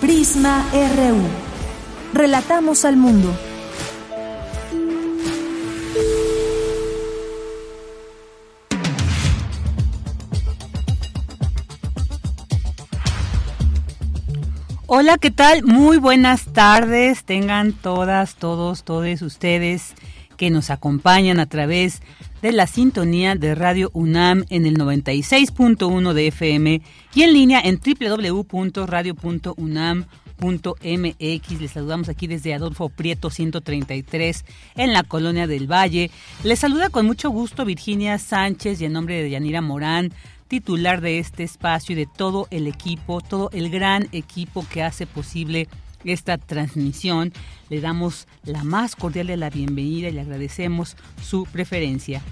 Prisma RU. Relatamos al mundo. Hola, ¿qué tal? Muy buenas tardes. Tengan todas, todos, todos ustedes que nos acompañan a través de la sintonía de Radio UNAM en el 96.1 de FM y en línea en www.radio.unam.mx. Les saludamos aquí desde Adolfo Prieto 133 en la Colonia del Valle. Les saluda con mucho gusto Virginia Sánchez y en nombre de Yanira Morán titular de este espacio y de todo el equipo, todo el gran equipo que hace posible esta transmisión. Le damos la más cordial de la bienvenida y le agradecemos su preferencia.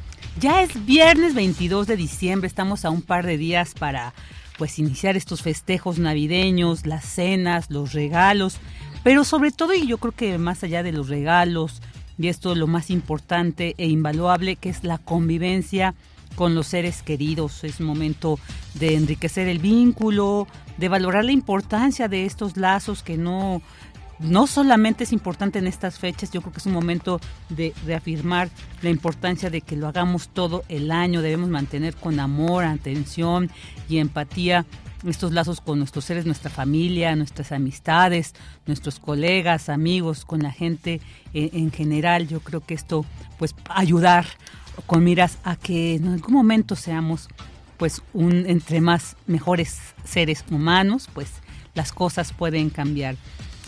Ya es viernes 22 de diciembre, estamos a un par de días para pues iniciar estos festejos navideños, las cenas, los regalos, pero sobre todo y yo creo que más allá de los regalos, y esto es lo más importante e invaluable que es la convivencia con los seres queridos. Es momento de enriquecer el vínculo, de valorar la importancia de estos lazos que no, no solamente es importante en estas fechas, yo creo que es un momento de reafirmar la importancia de que lo hagamos todo el año, debemos mantener con amor, atención y empatía estos lazos con nuestros seres, nuestra familia, nuestras amistades, nuestros colegas, amigos, con la gente en, en general. Yo creo que esto pues ayudar con miras a que en algún momento seamos pues un entre más mejores seres humanos, pues las cosas pueden cambiar.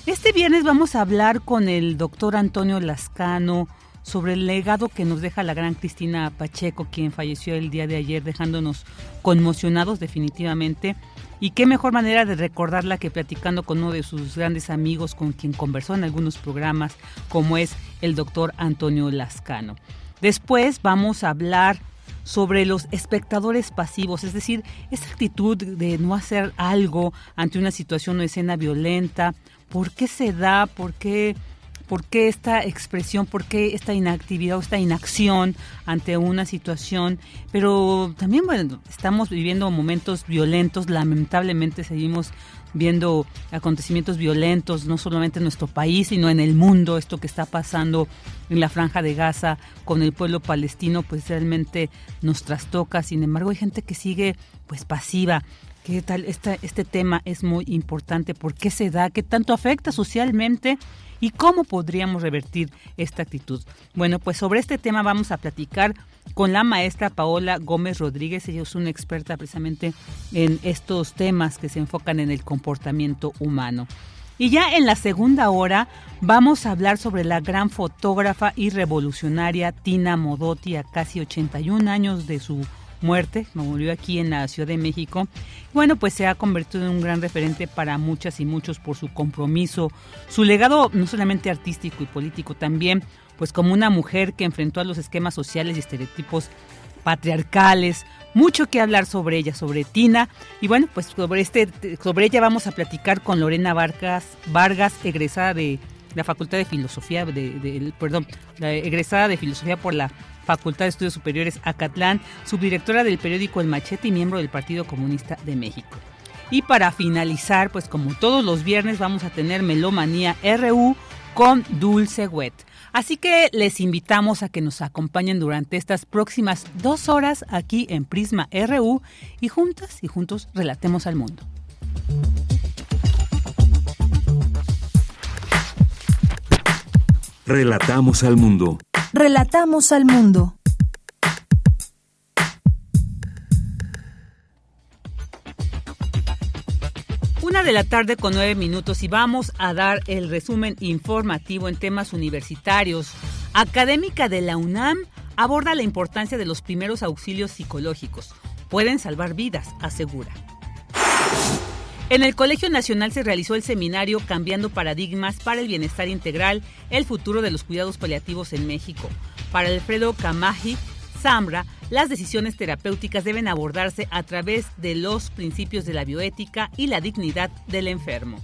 Este viernes vamos a hablar con el doctor Antonio Lascano sobre el legado que nos deja la gran Cristina Pacheco, quien falleció el día de ayer, dejándonos conmocionados definitivamente. Y qué mejor manera de recordarla que platicando con uno de sus grandes amigos con quien conversó en algunos programas, como es el doctor Antonio Lascano. Después vamos a hablar sobre los espectadores pasivos, es decir, esa actitud de no hacer algo ante una situación o escena violenta, ¿por qué se da? ¿Por qué, por qué esta expresión? ¿Por qué esta inactividad o esta inacción ante una situación? Pero también, bueno, estamos viviendo momentos violentos, lamentablemente seguimos viendo acontecimientos violentos, no solamente en nuestro país, sino en el mundo, esto que está pasando en la franja de Gaza con el pueblo palestino, pues realmente nos trastoca. Sin embargo, hay gente que sigue pues pasiva. ¿Qué tal? Este, este tema es muy importante. ¿Por qué se da? ¿Qué tanto afecta socialmente? ¿Y cómo podríamos revertir esta actitud? Bueno, pues sobre este tema vamos a platicar con la maestra Paola Gómez Rodríguez. Ella es una experta precisamente en estos temas que se enfocan en el comportamiento humano. Y ya en la segunda hora vamos a hablar sobre la gran fotógrafa y revolucionaria Tina Modotti a casi 81 años de su muerte, murió aquí en la Ciudad de México. Bueno, pues se ha convertido en un gran referente para muchas y muchos por su compromiso, su legado no solamente artístico y político, también pues como una mujer que enfrentó a los esquemas sociales y estereotipos patriarcales, mucho que hablar sobre ella, sobre Tina. Y bueno, pues sobre este, sobre ella vamos a platicar con Lorena Vargas, Vargas, egresada de la Facultad de Filosofía, de, perdón, egresada de Filosofía por la Facultad de Estudios Superiores Acatlán, subdirectora del periódico El Machete y miembro del Partido Comunista de México. Y para finalizar, pues como todos los viernes vamos a tener Melomanía RU con Dulce Wet. Así que les invitamos a que nos acompañen durante estas próximas dos horas aquí en Prisma RU y juntas y juntos relatemos al mundo. Relatamos al mundo. Relatamos al mundo. Una de la tarde con nueve minutos y vamos a dar el resumen informativo en temas universitarios. Académica de la UNAM aborda la importancia de los primeros auxilios psicológicos. Pueden salvar vidas, asegura. En el Colegio Nacional se realizó el seminario Cambiando Paradigmas para el Bienestar Integral, el futuro de los cuidados paliativos en México. Para Alfredo Camaji Zambra, las decisiones terapéuticas deben abordarse a través de los principios de la bioética y la dignidad del enfermo.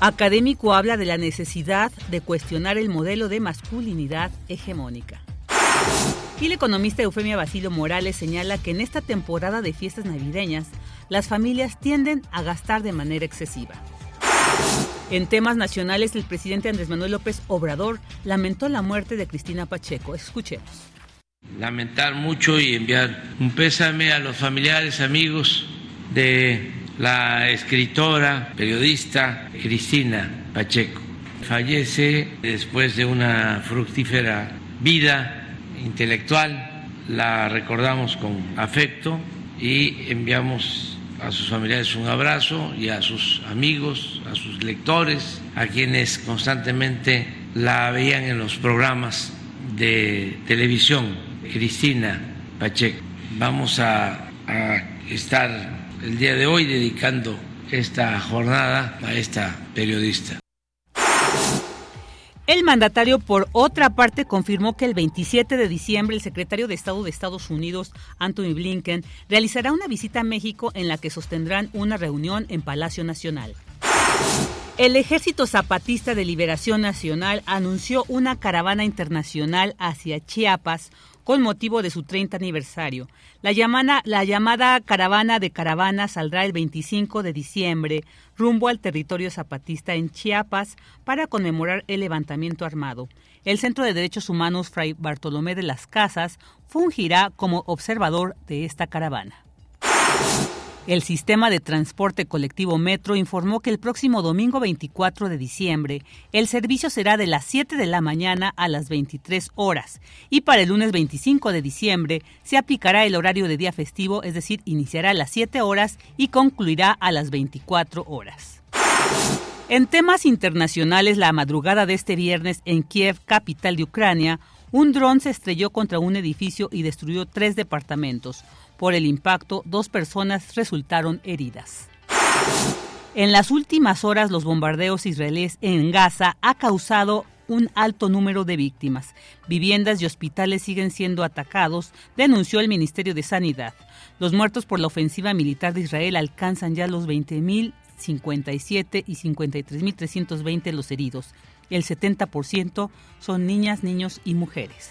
Académico habla de la necesidad de cuestionar el modelo de masculinidad hegemónica. Y el economista Eufemia Basilio Morales señala que en esta temporada de fiestas navideñas, las familias tienden a gastar de manera excesiva. En temas nacionales, el presidente Andrés Manuel López Obrador lamentó la muerte de Cristina Pacheco. Escuchemos. Lamentar mucho y enviar un pésame a los familiares, amigos de la escritora, periodista Cristina Pacheco. Fallece después de una fructífera vida intelectual, la recordamos con afecto y enviamos a sus familiares un abrazo y a sus amigos, a sus lectores, a quienes constantemente la veían en los programas de televisión, Cristina Pacheco. Vamos a, a estar el día de hoy dedicando esta jornada a esta periodista. El mandatario, por otra parte, confirmó que el 27 de diciembre el secretario de Estado de Estados Unidos, Anthony Blinken, realizará una visita a México en la que sostendrán una reunión en Palacio Nacional. El Ejército Zapatista de Liberación Nacional anunció una caravana internacional hacia Chiapas con motivo de su 30 aniversario. La llamada, la llamada Caravana de Caravanas saldrá el 25 de diciembre rumbo al territorio zapatista en Chiapas para conmemorar el levantamiento armado. El Centro de Derechos Humanos Fray Bartolomé de las Casas fungirá como observador de esta caravana. El sistema de transporte colectivo Metro informó que el próximo domingo 24 de diciembre el servicio será de las 7 de la mañana a las 23 horas y para el lunes 25 de diciembre se aplicará el horario de día festivo, es decir, iniciará a las 7 horas y concluirá a las 24 horas. En temas internacionales, la madrugada de este viernes en Kiev, capital de Ucrania, un dron se estrelló contra un edificio y destruyó tres departamentos. Por el impacto, dos personas resultaron heridas. En las últimas horas, los bombardeos israelíes en Gaza ha causado un alto número de víctimas. Viviendas y hospitales siguen siendo atacados, denunció el Ministerio de Sanidad. Los muertos por la ofensiva militar de Israel alcanzan ya los 20.057 y 53.320 los heridos. El 70% son niñas, niños y mujeres.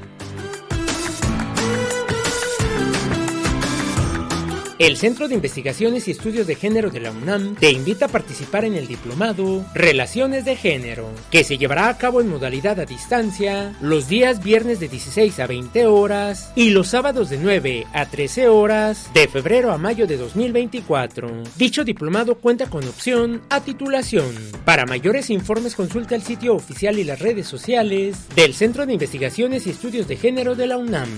El Centro de Investigaciones y Estudios de Género de la UNAM te invita a participar en el diplomado Relaciones de Género, que se llevará a cabo en modalidad a distancia los días viernes de 16 a 20 horas y los sábados de 9 a 13 horas de febrero a mayo de 2024. Dicho diplomado cuenta con opción a titulación. Para mayores informes consulta el sitio oficial y las redes sociales del Centro de Investigaciones y Estudios de Género de la UNAM.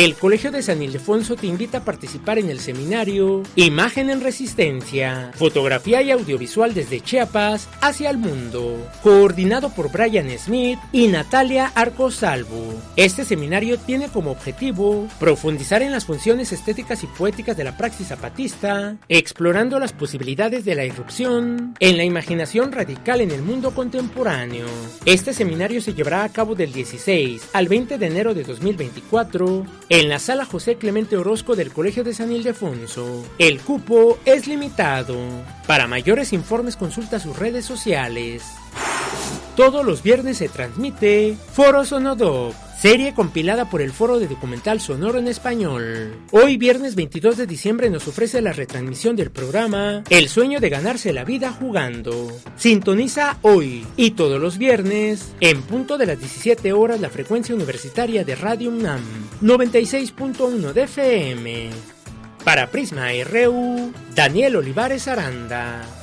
El Colegio de San Ildefonso te invita a participar en el seminario Imagen en Resistencia, Fotografía y Audiovisual desde Chiapas hacia el mundo, coordinado por Brian Smith y Natalia Arcosalvo. Este seminario tiene como objetivo profundizar en las funciones estéticas y poéticas de la praxis zapatista, explorando las posibilidades de la irrupción en la imaginación radical en el mundo contemporáneo. Este seminario se llevará a cabo del 16 al 20 de enero de 2024 en la sala José Clemente Orozco del Colegio de San Ildefonso. El cupo es limitado. Para mayores informes consulta sus redes sociales. Todos los viernes se transmite Foro Sonodoc, serie compilada por el Foro de Documental Sonoro en Español. Hoy viernes 22 de diciembre nos ofrece la retransmisión del programa El sueño de ganarse la vida jugando. Sintoniza hoy y todos los viernes en punto de las 17 horas la frecuencia universitaria de Radio UNAM 96.1 de FM. Para Prisma RU, Daniel Olivares Aranda.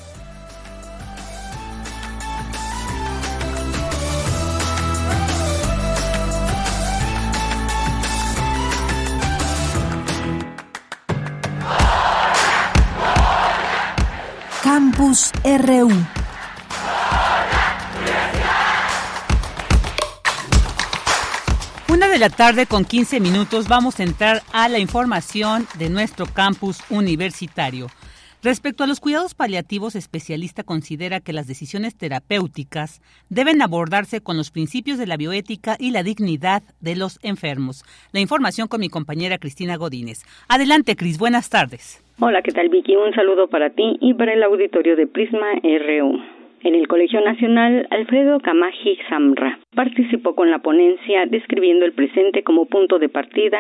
Campus RU. Una de la tarde con 15 minutos vamos a entrar a la información de nuestro campus universitario. Respecto a los cuidados paliativos, especialista considera que las decisiones terapéuticas deben abordarse con los principios de la bioética y la dignidad de los enfermos. La información con mi compañera Cristina Godínez. Adelante, Cris, buenas tardes. Hola, ¿qué tal, Vicky? Un saludo para ti y para el auditorio de Prisma RU. En el Colegio Nacional, Alfredo Camaji Zamra participó con la ponencia describiendo el presente como punto de partida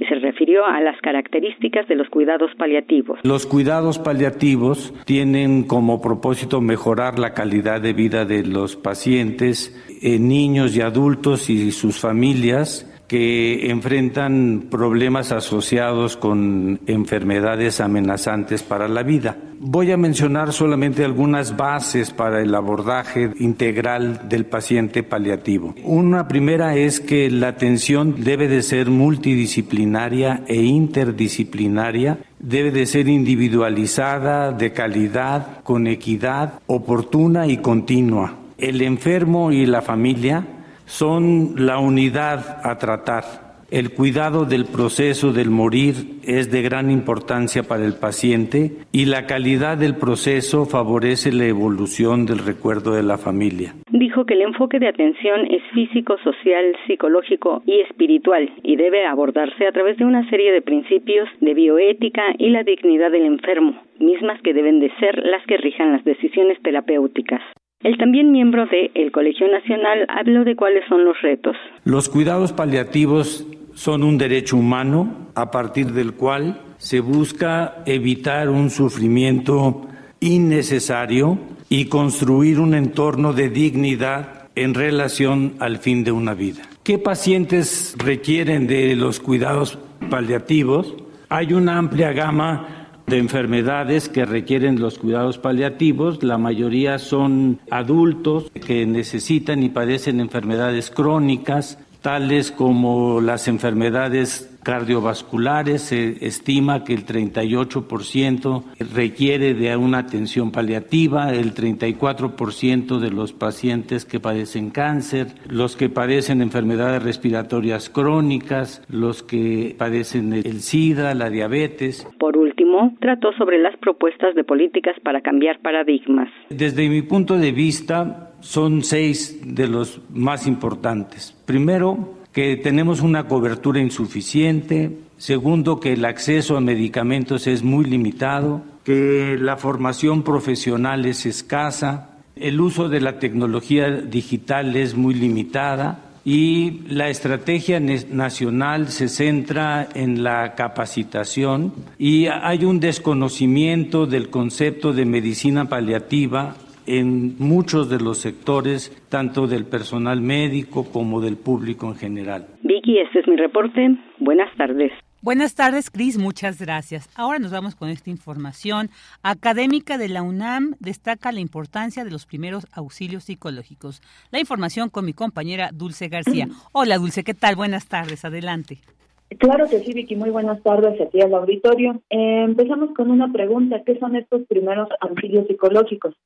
y se refirió a las características de los cuidados paliativos. Los cuidados paliativos tienen como propósito mejorar la calidad de vida de los pacientes, niños y adultos y sus familias que enfrentan problemas asociados con enfermedades amenazantes para la vida. Voy a mencionar solamente algunas bases para el abordaje integral del paciente paliativo. Una primera es que la atención debe de ser multidisciplinaria e interdisciplinaria debe de ser individualizada, de calidad, con equidad, oportuna y continua. El enfermo y la familia son la unidad a tratar. El cuidado del proceso del morir es de gran importancia para el paciente y la calidad del proceso favorece la evolución del recuerdo de la familia. Dijo que el enfoque de atención es físico, social, psicológico y espiritual y debe abordarse a través de una serie de principios de bioética y la dignidad del enfermo, mismas que deben de ser las que rijan las decisiones terapéuticas. El también miembro de el Colegio Nacional habló de cuáles son los retos. Los cuidados paliativos son un derecho humano a partir del cual se busca evitar un sufrimiento innecesario y construir un entorno de dignidad en relación al fin de una vida. ¿Qué pacientes requieren de los cuidados paliativos? Hay una amplia gama de enfermedades que requieren los cuidados paliativos. La mayoría son adultos que necesitan y padecen enfermedades crónicas, tales como las enfermedades cardiovasculares, se estima que el 38% requiere de una atención paliativa, el 34% de los pacientes que padecen cáncer, los que padecen enfermedades respiratorias crónicas, los que padecen el SIDA, la diabetes. Por último, trató sobre las propuestas de políticas para cambiar paradigmas. Desde mi punto de vista, son seis de los más importantes. Primero, que tenemos una cobertura insuficiente, segundo que el acceso a medicamentos es muy limitado, que la formación profesional es escasa, el uso de la tecnología digital es muy limitada y la estrategia nacional se centra en la capacitación. Y hay un desconocimiento del concepto de medicina paliativa en muchos de los sectores, tanto del personal médico como del público en general. Vicky, este es mi reporte. Buenas tardes. Buenas tardes, Cris, muchas gracias. Ahora nos vamos con esta información. Académica de la UNAM destaca la importancia de los primeros auxilios psicológicos. La información con mi compañera Dulce García. Hola, Dulce, ¿qué tal? Buenas tardes, adelante. Claro que sí, Vicky. Muy buenas tardes aquí al auditorio. Eh, empezamos con una pregunta. ¿Qué son estos primeros auxilios psicológicos?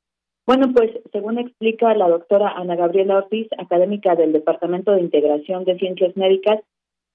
Bueno, pues según explica la doctora Ana Gabriela Ortiz, académica del Departamento de Integración de Ciencias Médicas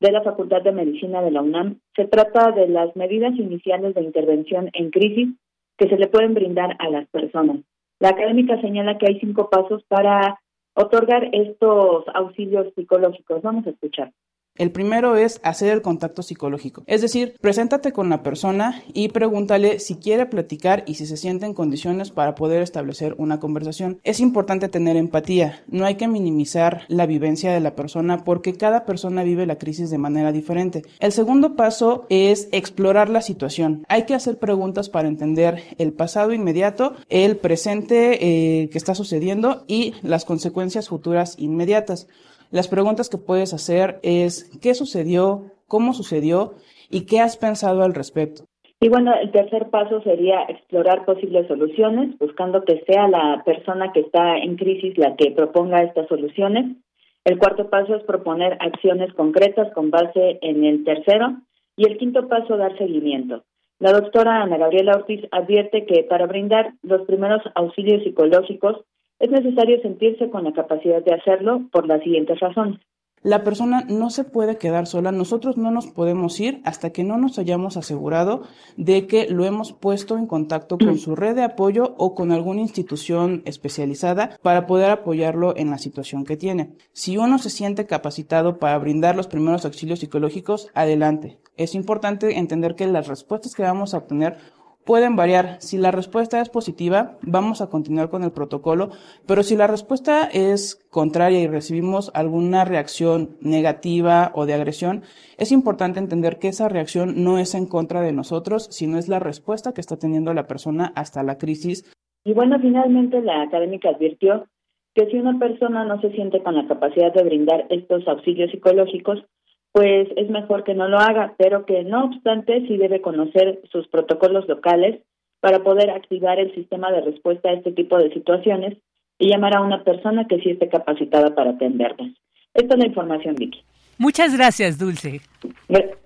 de la Facultad de Medicina de la UNAM, se trata de las medidas iniciales de intervención en crisis que se le pueden brindar a las personas. La académica señala que hay cinco pasos para otorgar estos auxilios psicológicos. Vamos a escuchar. El primero es hacer el contacto psicológico, es decir, preséntate con la persona y pregúntale si quiere platicar y si se siente en condiciones para poder establecer una conversación. Es importante tener empatía, no hay que minimizar la vivencia de la persona porque cada persona vive la crisis de manera diferente. El segundo paso es explorar la situación. Hay que hacer preguntas para entender el pasado inmediato, el presente eh, que está sucediendo y las consecuencias futuras inmediatas. Las preguntas que puedes hacer es ¿qué sucedió? ¿Cómo sucedió? ¿Y qué has pensado al respecto? Y bueno, el tercer paso sería explorar posibles soluciones, buscando que sea la persona que está en crisis la que proponga estas soluciones. El cuarto paso es proponer acciones concretas con base en el tercero. Y el quinto paso, dar seguimiento. La doctora Ana Gabriela Ortiz advierte que para brindar los primeros auxilios psicológicos es necesario sentirse con la capacidad de hacerlo por las siguientes razones. La persona no se puede quedar sola, nosotros no nos podemos ir hasta que no nos hayamos asegurado de que lo hemos puesto en contacto con su red de apoyo o con alguna institución especializada para poder apoyarlo en la situación que tiene. Si uno se siente capacitado para brindar los primeros auxilios psicológicos, adelante. Es importante entender que las respuestas que vamos a obtener pueden variar. Si la respuesta es positiva, vamos a continuar con el protocolo, pero si la respuesta es contraria y recibimos alguna reacción negativa o de agresión, es importante entender que esa reacción no es en contra de nosotros, sino es la respuesta que está teniendo la persona hasta la crisis. Y bueno, finalmente la académica advirtió que si una persona no se siente con la capacidad de brindar estos auxilios psicológicos, pues es mejor que no lo haga, pero que no obstante sí debe conocer sus protocolos locales para poder activar el sistema de respuesta a este tipo de situaciones y llamar a una persona que sí esté capacitada para atenderlas. Esta es la información, Vicky. Muchas gracias, Dulce.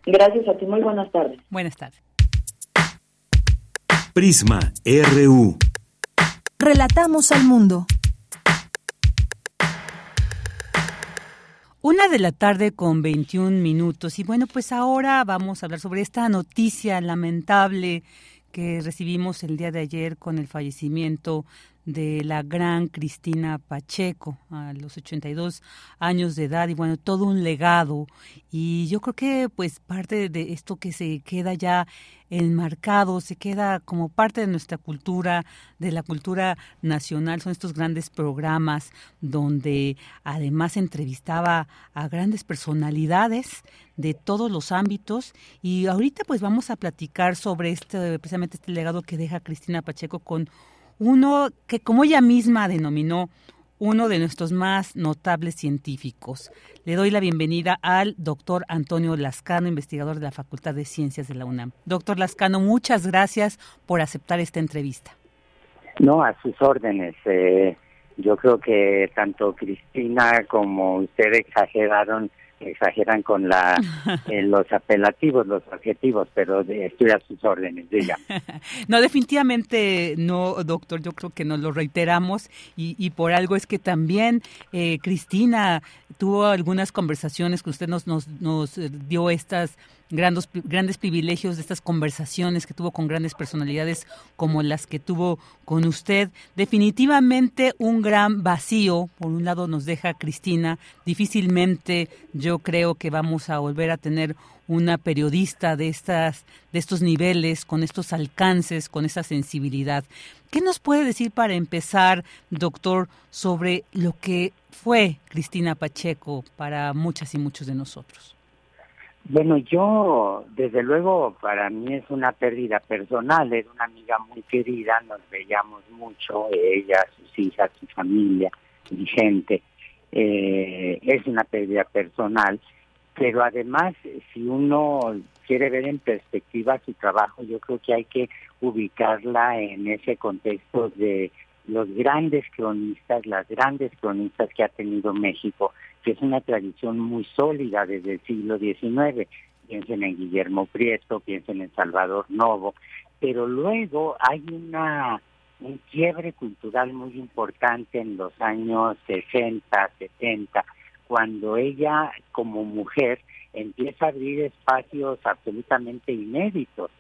Gracias a ti, muy buenas tardes. Buenas tardes. Prisma RU. Relatamos al mundo. Una de la tarde con 21 minutos. Y bueno, pues ahora vamos a hablar sobre esta noticia lamentable que recibimos el día de ayer con el fallecimiento de la gran Cristina Pacheco a los 82 años de edad y bueno, todo un legado. Y yo creo que pues parte de esto que se queda ya enmarcado, se queda como parte de nuestra cultura, de la cultura nacional, son estos grandes programas donde además entrevistaba a grandes personalidades de todos los ámbitos. Y ahorita pues vamos a platicar sobre este precisamente este legado que deja Cristina Pacheco con uno que como ella misma denominó uno de nuestros más notables científicos. Le doy la bienvenida al doctor Antonio Lascano, investigador de la Facultad de Ciencias de la UNAM. Doctor Lascano, muchas gracias por aceptar esta entrevista. No, a sus órdenes. Eh, yo creo que tanto Cristina como usted exageraron exageran con la eh, los apelativos, los adjetivos, pero estoy a sus órdenes, diga. no, definitivamente no, doctor, yo creo que nos lo reiteramos y, y por algo es que también eh, Cristina tuvo algunas conversaciones que usted nos, nos, nos dio estas grandes, grandes privilegios de estas conversaciones que tuvo con grandes personalidades como las que tuvo con usted. Definitivamente un gran vacío, por un lado nos deja Cristina, difícilmente yo creo que vamos a volver a tener una periodista de estas de estos niveles, con estos alcances, con esa sensibilidad. ¿Qué nos puede decir para empezar, doctor, sobre lo que fue Cristina Pacheco para muchas y muchos de nosotros? Bueno, yo, desde luego, para mí es una pérdida personal, era una amiga muy querida, nos veíamos mucho, ella, sus hijas, su familia, mi gente. Eh, es una pérdida personal, pero además, si uno quiere ver en perspectiva su trabajo, yo creo que hay que ubicarla en ese contexto de los grandes cronistas, las grandes cronistas que ha tenido México, que es una tradición muy sólida desde el siglo XIX. Piensen en Guillermo Prieto, piensen en Salvador Novo, pero luego hay una un quiebre cultural muy importante en los años 60, 70, cuando ella como mujer empieza a abrir espacios absolutamente inéditos,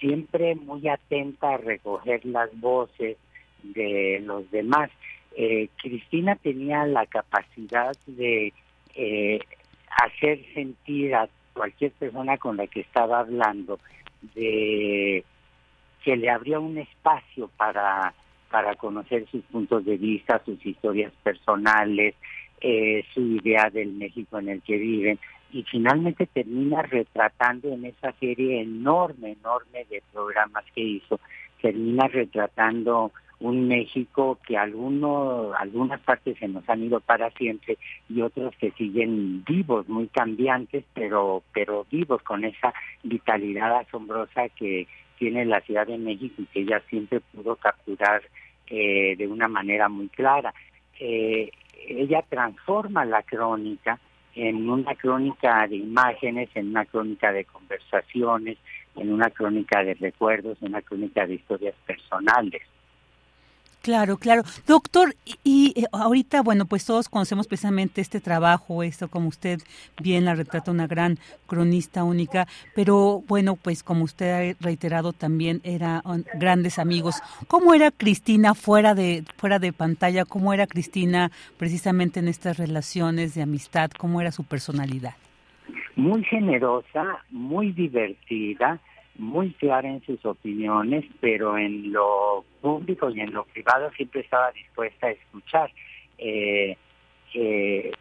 siempre muy atenta a recoger las voces de los demás eh, Cristina tenía la capacidad de eh, hacer sentir a cualquier persona con la que estaba hablando de que le abría un espacio para para conocer sus puntos de vista, sus historias personales, eh, su idea del México en el que viven y finalmente termina retratando en esa serie enorme, enorme de programas que hizo, termina retratando un México que algunos, algunas partes se nos han ido para siempre y otros que siguen vivos, muy cambiantes, pero, pero vivos con esa vitalidad asombrosa que tiene la Ciudad de México y que ella siempre pudo capturar eh, de una manera muy clara. Eh, ella transforma la crónica en una crónica de imágenes, en una crónica de conversaciones, en una crónica de recuerdos, en una crónica de historias personales. Claro, claro. Doctor, y, eh, ahorita, bueno, pues todos conocemos precisamente este trabajo, esto como usted bien la retrata, una gran cronista única, pero bueno, pues como usted ha reiterado también eran grandes amigos. ¿Cómo era Cristina fuera de, fuera de pantalla? ¿Cómo era Cristina precisamente en estas relaciones de amistad? ¿Cómo era su personalidad? Muy generosa, muy divertida, muy clara en sus opiniones, pero en lo público y en lo privado siempre estaba dispuesta a escuchar. Eh, eh,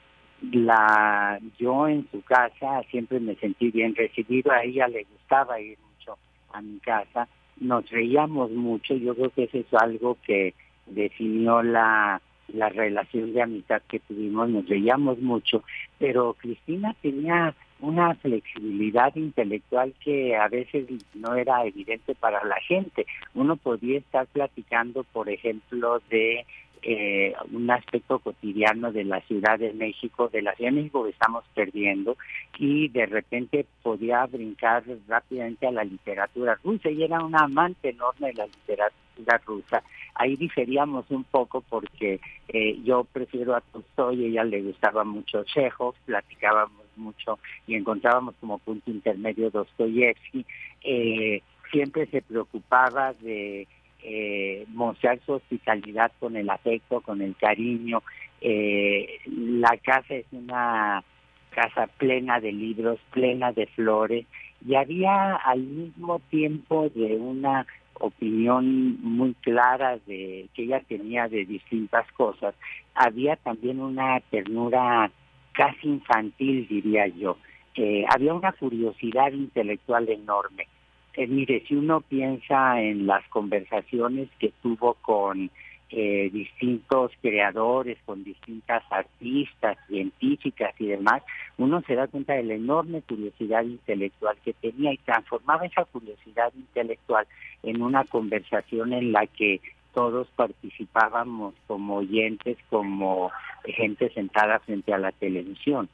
la yo en su casa siempre me sentí bien recibido, a ella le gustaba ir mucho a mi casa, nos reíamos mucho, yo creo que eso es algo que definió la, la relación de amistad que tuvimos, nos reíamos mucho, pero Cristina tenía una flexibilidad intelectual que a veces no era evidente para la gente. Uno podía estar platicando, por ejemplo, de eh, un aspecto cotidiano de la Ciudad de México, de la Ciudad de México que estamos perdiendo, y de repente podía brincar rápidamente a la literatura rusa, y era una amante enorme de la literatura rusa. Ahí diferíamos un poco porque eh, yo prefiero a Tolstoy, ella le gustaba mucho Chekhov, platicábamos mucho y encontrábamos como punto intermedio Dostoyevsky, eh, siempre se preocupaba de eh, mostrar su hospitalidad con el afecto, con el cariño. Eh, la casa es una casa plena de libros, plena de flores, y había al mismo tiempo de una opinión muy clara de que ella tenía de distintas cosas, había también una ternura casi infantil, diría yo. Eh, había una curiosidad intelectual enorme. Eh, mire, si uno piensa en las conversaciones que tuvo con eh, distintos creadores, con distintas artistas, científicas y demás, uno se da cuenta de la enorme curiosidad intelectual que tenía y transformaba esa curiosidad intelectual en una conversación en la que todos participábamos como oyentes, como gente sentada frente a la televisión.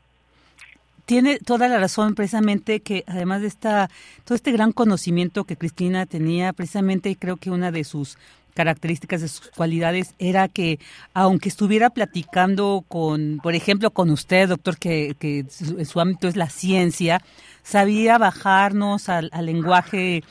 Tiene toda la razón, precisamente que además de esta, todo este gran conocimiento que Cristina tenía, precisamente creo que una de sus características de sus cualidades era que aunque estuviera platicando con, por ejemplo, con usted, doctor, que, que su, ámbito es la ciencia, sabía bajarnos al lenguaje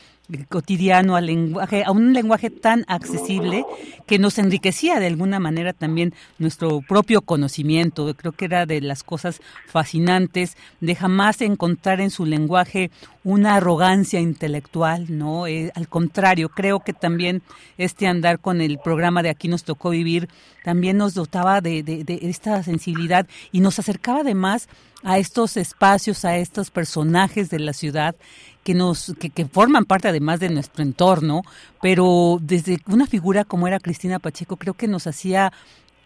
cotidiano, al lenguaje, a un lenguaje tan accesible que nos enriquecía de alguna manera también nuestro propio conocimiento. Creo que era de las cosas fascinantes de jamás encontrar en su lenguaje una arrogancia intelectual, ¿no? Eh, al contrario, creo que también este andar con el programa de Aquí nos tocó vivir también nos dotaba de, de, de esta sensibilidad y nos acercaba además a estos espacios, a estos personajes de la ciudad que nos que, que, forman parte además de nuestro entorno, pero desde una figura como era Cristina Pacheco creo que nos hacía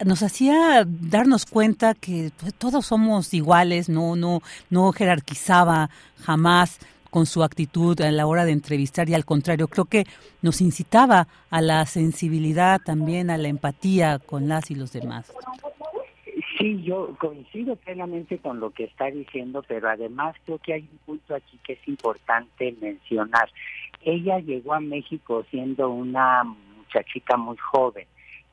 nos hacía darnos cuenta que pues, todos somos iguales, no no no jerarquizaba jamás con su actitud a la hora de entrevistar y al contrario, creo que nos incitaba a la sensibilidad también, a la empatía con las y los demás. Sí, yo coincido plenamente con lo que está diciendo, pero además creo que hay un punto aquí que es importante mencionar. Ella llegó a México siendo una muchachita muy joven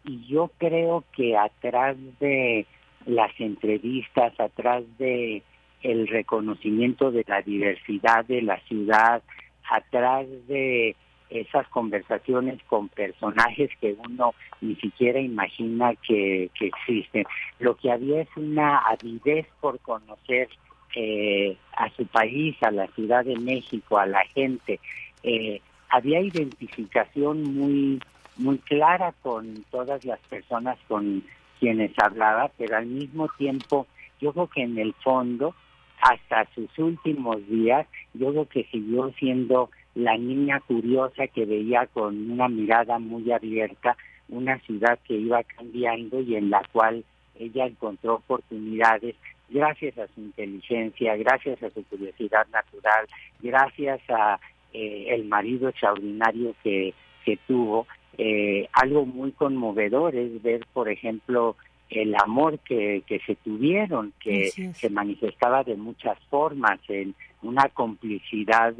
y yo creo que atrás de las entrevistas, atrás de el reconocimiento de la diversidad de la ciudad, atrás de esas conversaciones con personajes que uno ni siquiera imagina que, existen. Lo que había es una avidez por conocer eh, a su país, a la Ciudad de México, a la gente. Eh, había identificación muy muy clara con todas las personas con quienes hablaba, pero al mismo tiempo yo creo que en el fondo, hasta sus últimos días, yo creo que siguió siendo la niña curiosa que veía con una mirada muy abierta una ciudad que iba cambiando y en la cual ella encontró oportunidades gracias a su inteligencia, gracias a su curiosidad natural, gracias a eh, el marido extraordinario que, que tuvo. Eh, algo muy conmovedor es ver, por ejemplo, el amor que, que se tuvieron, que se manifestaba de muchas formas, en una complicidad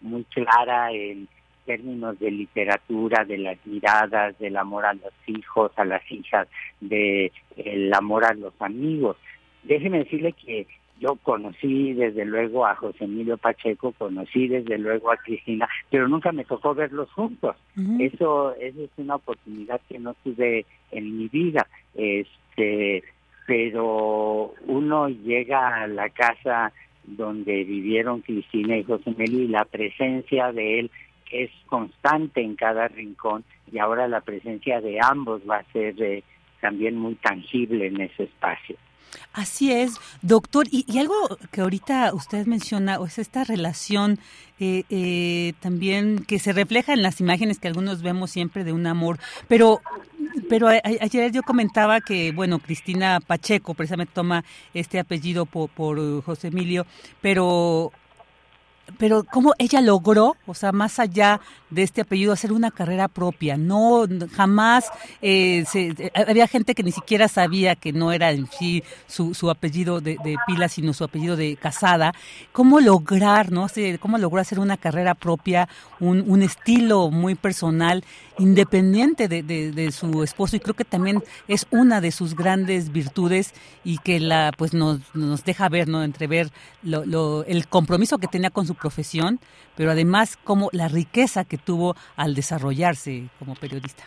muy clara, en términos de literatura, de las miradas, del amor a los hijos, a las hijas, de el amor a los amigos. Déjeme decirle que yo conocí desde luego a José Emilio Pacheco, conocí desde luego a Cristina, pero nunca me tocó verlos juntos. Eso, eso es una oportunidad que no tuve en mi vida. Este, pero uno llega a la casa donde vivieron Cristina y José y la presencia de él es constante en cada rincón y ahora la presencia de ambos va a ser eh, también muy tangible en ese espacio. Así es, doctor. Y, algo que ahorita usted menciona, es esta relación eh, eh, también que se refleja en las imágenes que algunos vemos siempre de un amor. Pero, pero ayer yo comentaba que, bueno, Cristina Pacheco precisamente toma este apellido por José Emilio, pero pero cómo ella logró, o sea, más allá de este apellido, hacer una carrera propia. No, jamás eh, había gente que ni siquiera sabía que no era en sí su, apellido de, pila, sino su apellido de casada. ¿Cómo lograr, no? ¿Cómo logró hacer una carrera propia, un, estilo muy personal, independiente de, de, su esposo? Y creo que también es una de sus grandes virtudes y que la, pues, nos, nos deja ver, ¿no? Entrever lo, lo, el compromiso que tenía con su profesión, pero además como la riqueza que tuvo al desarrollarse como periodista.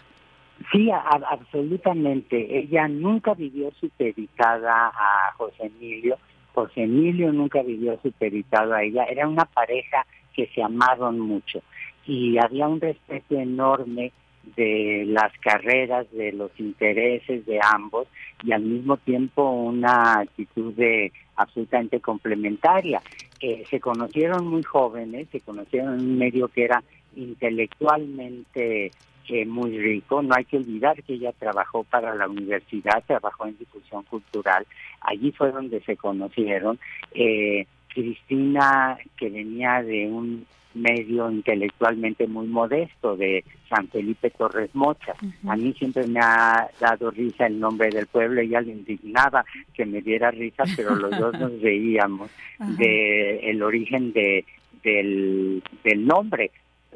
Sí, absolutamente. Ella nunca vivió supeditada a José Emilio. José Emilio nunca vivió supeditado a ella. Era una pareja que se amaron mucho y había un respeto enorme de las carreras, de los intereses de ambos y al mismo tiempo una actitud de absolutamente complementaria. Eh, se conocieron muy jóvenes, se conocieron en un medio que era intelectualmente eh, muy rico. No hay que olvidar que ella trabajó para la universidad, trabajó en difusión cultural. Allí fue donde se conocieron. Eh, Cristina, que venía de un medio intelectualmente muy modesto de San Felipe Torres Mocha. A mí siempre me ha dado risa el nombre del pueblo, ella le indignaba que me diera risa, pero los dos nos reíamos de el origen de del, del nombre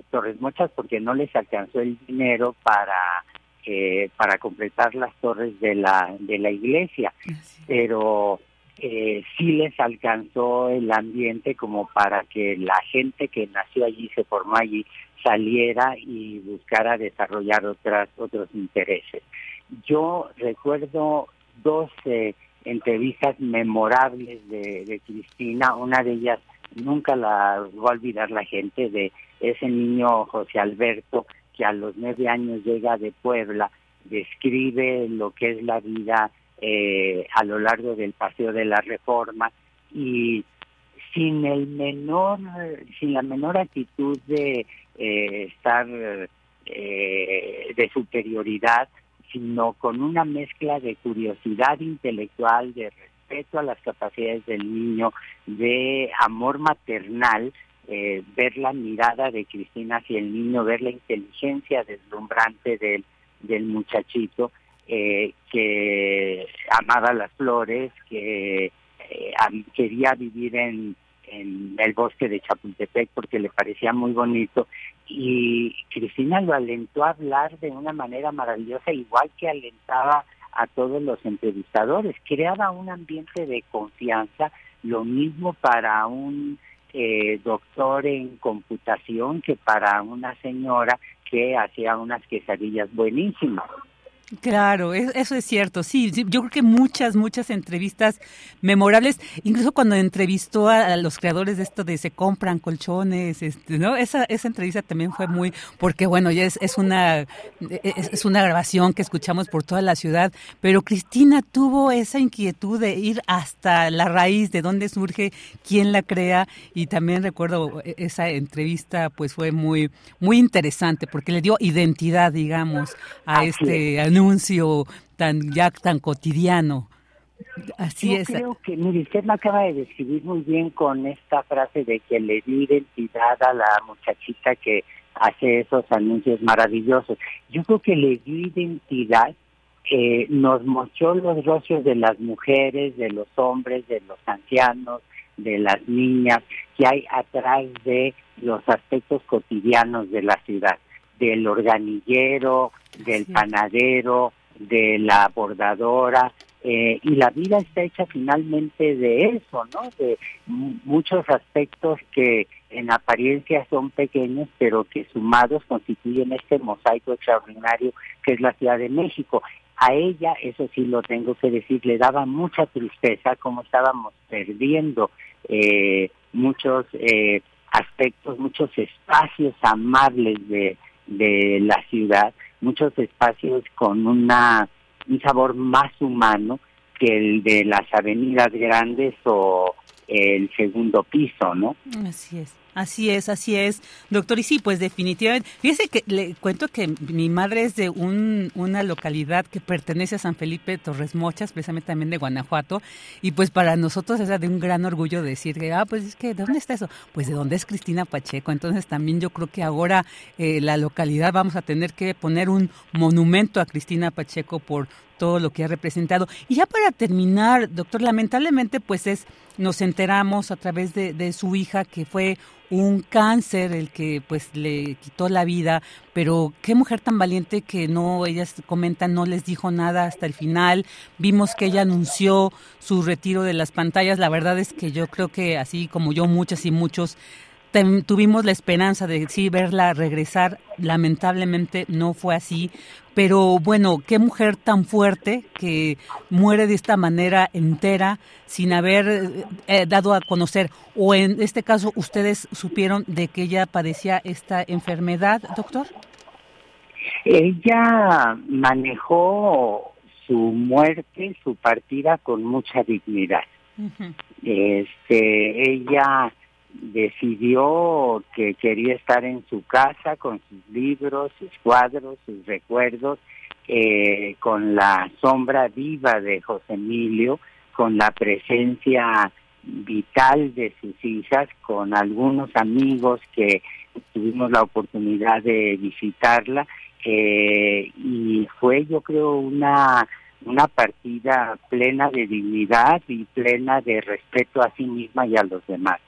Torres Mochas porque no les alcanzó el dinero para eh, para completar las torres de la de la iglesia, pero eh, sí les alcanzó el ambiente como para que la gente que nació allí, se formó allí, saliera y buscara desarrollar otras, otros intereses. Yo recuerdo dos eh, entrevistas memorables de, de Cristina, una de ellas nunca la va a olvidar la gente, de ese niño José Alberto que a los nueve años llega de Puebla, describe lo que es la vida eh, a lo largo del paseo de la reforma y sin el menor sin la menor actitud de eh, estar eh, de superioridad sino con una mezcla de curiosidad intelectual de respeto a las capacidades del niño de amor maternal eh, ver la mirada de Cristina hacia el niño ver la inteligencia deslumbrante del del muchachito eh, que amaba las flores, que eh, quería vivir en, el bosque de Chapultepec porque le parecía muy bonito y Cristina lo alentó a hablar de una manera maravillosa, igual que alentaba a todos los entrevistadores, creaba un ambiente de confianza, lo mismo para un eh, doctor en computación que para una señora que hacía unas quesadillas buenísimas. Claro, eso es cierto. Sí, yo creo que muchas, muchas entrevistas memorables, incluso cuando entrevistó a, los creadores de esto de se compran colchones, este, ¿no? Esa, esa entrevista también fue muy, porque bueno, ya es, es una, es, es, una grabación que escuchamos por toda la ciudad, pero Cristina tuvo esa inquietud de ir hasta la raíz de dónde surge, quién la crea, y también recuerdo e, esa entrevista, pues fue muy, muy interesante, porque le dio identidad, digamos, a este anuncio tan ya tan cotidiano. Así Yo es. creo que, mire, usted me acaba de describir muy bien con esta frase de que le di identidad a la muchachita que hace esos anuncios maravillosos. Yo creo que le di identidad eh, nos mostró los rostros de las mujeres, de los hombres, de los ancianos, de las niñas que hay atrás de los aspectos cotidianos de la ciudad, del organillero, del panadero, de la bordadora, eh, y la vida está hecha finalmente de eso, ¿no? De muchos aspectos que en apariencia son pequeños, pero que sumados constituyen este mosaico extraordinario que es la Ciudad de México. A ella, eso sí lo tengo que decir, le daba mucha tristeza como estábamos perdiendo eh, muchos eh, aspectos, muchos espacios amables de, de la ciudad, muchos espacios con una un sabor más humano que el de las avenidas grandes o el segundo piso, ¿no? Así es. Así es, así es, doctor. Y sí, pues definitivamente. Fíjese que le cuento que mi madre es de un, una localidad que pertenece a San Felipe Torres Mochas, precisamente también de Guanajuato. Y pues para nosotros es de un gran orgullo decir que, ah, pues es que, ¿de dónde está eso? Pues de dónde es Cristina Pacheco. Entonces también yo creo que ahora eh, la localidad vamos a tener que poner un monumento a Cristina Pacheco por todo lo que ha representado. Y ya para terminar, doctor, lamentablemente pues es, nos enteramos a través de, de su hija que fue un cáncer el que pues le quitó la vida, pero qué mujer tan valiente que no, ellas comentan, no les dijo nada hasta el final. Vimos que ella anunció su retiro de las pantallas. La verdad es que yo creo que así como yo, muchas y muchos tuvimos la esperanza de sí verla regresar, lamentablemente no fue así, pero bueno, qué mujer tan fuerte que muere de esta manera entera sin haber eh, eh, dado a conocer, o en este caso ustedes supieron de que ella padecía esta enfermedad, doctor. Ella manejó su muerte, su partida con mucha dignidad. Este, ella decidió que quería estar en su casa con sus libros, sus cuadros, sus recuerdos, eh, con la sombra viva de José Emilio, con la presencia vital de sus hijas, con algunos amigos que tuvimos la oportunidad de visitarla eh, y fue yo creo una una partida plena de dignidad y plena de respeto a sí misma y a los demás.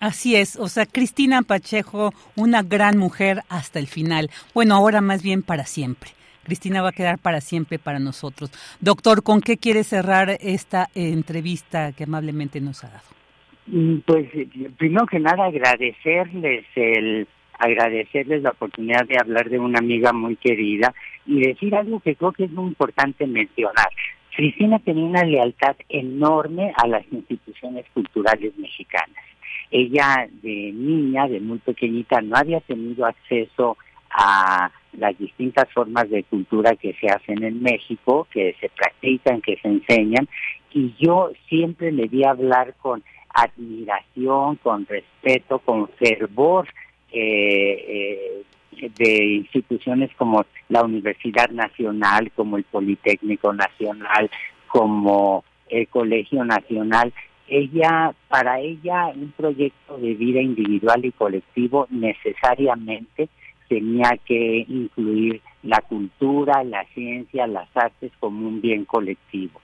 Así es, o sea, Cristina Pacheco, una gran mujer hasta el final. Bueno, ahora más bien para siempre. Cristina va a quedar para siempre para nosotros. Doctor, ¿con qué quiere cerrar esta entrevista que amablemente nos ha dado? Mm, pues primero que nada agradecerles el agradecerles la oportunidad de hablar de una amiga muy querida y decir algo que creo que es muy importante mencionar. Cristina tenía una lealtad enorme a las instituciones culturales mexicanas ella de niña, de muy pequeñita, no había tenido acceso a las distintas formas de cultura que se hacen en México, que se practican, que se enseñan, y yo siempre le di a hablar con admiración, con respeto, con fervor eh, eh, de instituciones como la Universidad Nacional, como el Politécnico Nacional, como el Colegio Nacional, ella, para ella, un proyecto de vida individual y colectivo necesariamente tenía que incluir la cultura, la ciencia, las artes como un bien colectivo.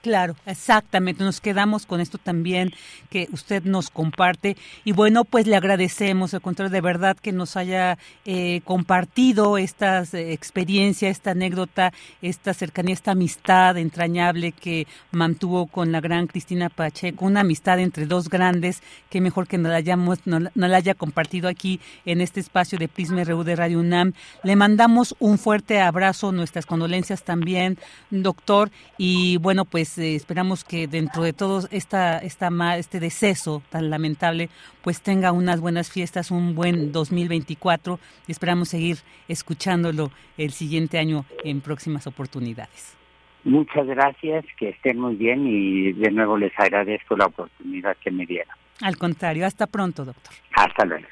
Claro, exactamente. Nos quedamos con esto también que usted nos comparte. Y bueno, pues le agradecemos, al contrario, de verdad que nos haya eh, compartido esta eh, experiencia, esta anécdota, esta cercanía, esta amistad entrañable que mantuvo con la gran Cristina Pacheco, una amistad entre dos grandes, que mejor que nos la, hayamos, no, la haya compartido aquí en este espacio de Prisma de Radio UNAM. Le mandamos un fuerte abrazo, nuestras condolencias también, doctor. Y bueno, pues pues, eh, esperamos que dentro de todo esta, esta, este deceso tan lamentable, pues tenga unas buenas fiestas, un buen 2024 y esperamos seguir escuchándolo el siguiente año en próximas oportunidades. Muchas gracias, que estén muy bien y de nuevo les agradezco la oportunidad que me dieron. Al contrario, hasta pronto, doctor. Hasta luego.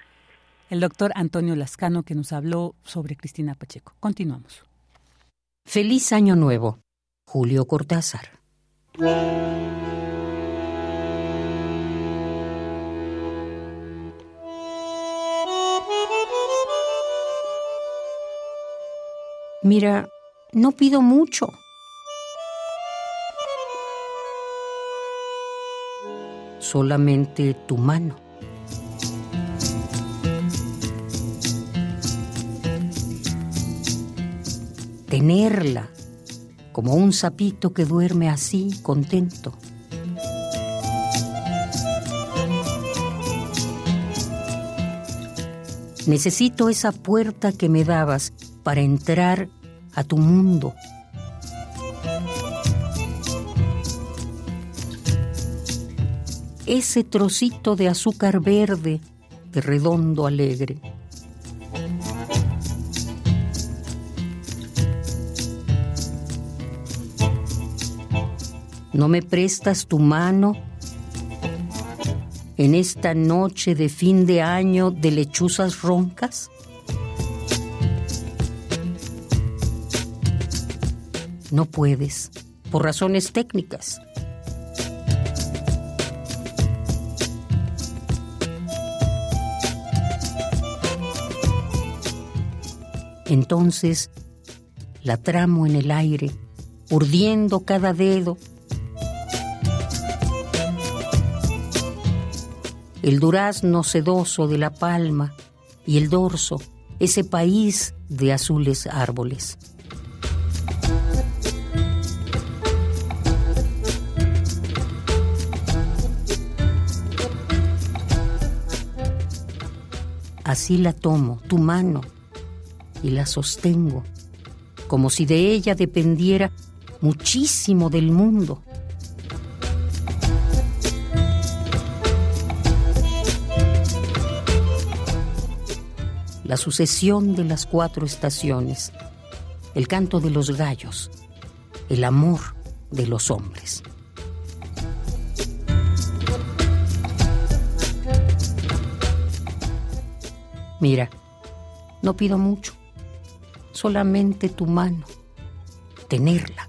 El doctor Antonio Lascano que nos habló sobre Cristina Pacheco. Continuamos. Feliz Año Nuevo. Julio Cortázar. Mira, no pido mucho. Solamente tu mano. Tenerla como un sapito que duerme así, contento. Necesito esa puerta que me dabas para entrar a tu mundo. Ese trocito de azúcar verde de redondo alegre. ¿No me prestas tu mano en esta noche de fin de año de lechuzas roncas? No puedes, por razones técnicas. Entonces la tramo en el aire, urdiendo cada dedo el durazno sedoso de la palma y el dorso, ese país de azules árboles. Así la tomo, tu mano, y la sostengo, como si de ella dependiera muchísimo del mundo. La sucesión de las cuatro estaciones, el canto de los gallos, el amor de los hombres. Mira, no pido mucho, solamente tu mano, tenerla.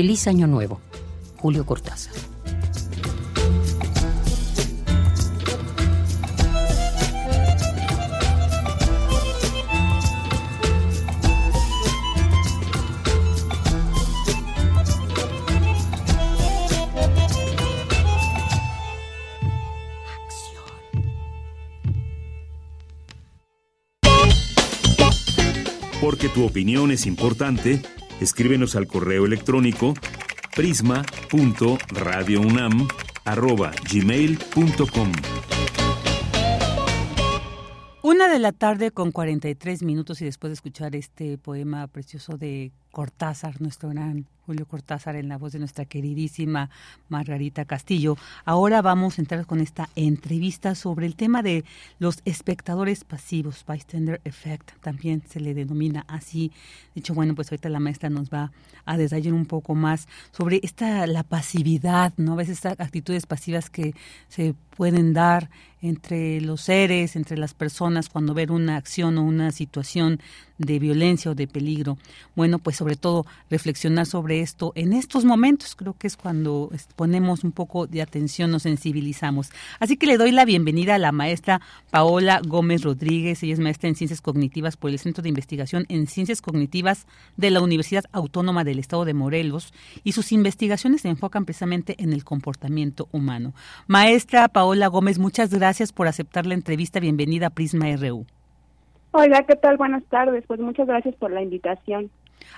Feliz Año Nuevo. Julio Cortázar. Porque tu opinión es importante Escríbenos al correo electrónico prisma.radiounam@gmail.com. Una de la tarde con 43 minutos y después de escuchar este poema precioso de Cortázar, nuestro gran Julio Cortázar, en la voz de nuestra queridísima Margarita Castillo. Ahora vamos a entrar con esta entrevista sobre el tema de los espectadores pasivos, bystander effect, también se le denomina así. De hecho, bueno, pues ahorita la maestra nos va a detallar un poco más sobre esta la pasividad, ¿no? A veces estas actitudes pasivas que se pueden dar entre los seres, entre las personas cuando ven una acción o una situación de violencia o de peligro. Bueno, pues sobre todo reflexionar sobre esto en estos momentos, creo que es cuando ponemos un poco de atención, nos sensibilizamos. Así que le doy la bienvenida a la maestra Paola Gómez Rodríguez, ella es maestra en Ciencias Cognitivas por el Centro de Investigación en Ciencias Cognitivas de la Universidad Autónoma del Estado de Morelos y sus investigaciones se enfocan precisamente en el comportamiento humano. Maestra Paola Gómez, muchas gracias por aceptar la entrevista. Bienvenida a Prisma RU. Hola, ¿qué tal? Buenas tardes. Pues muchas gracias por la invitación.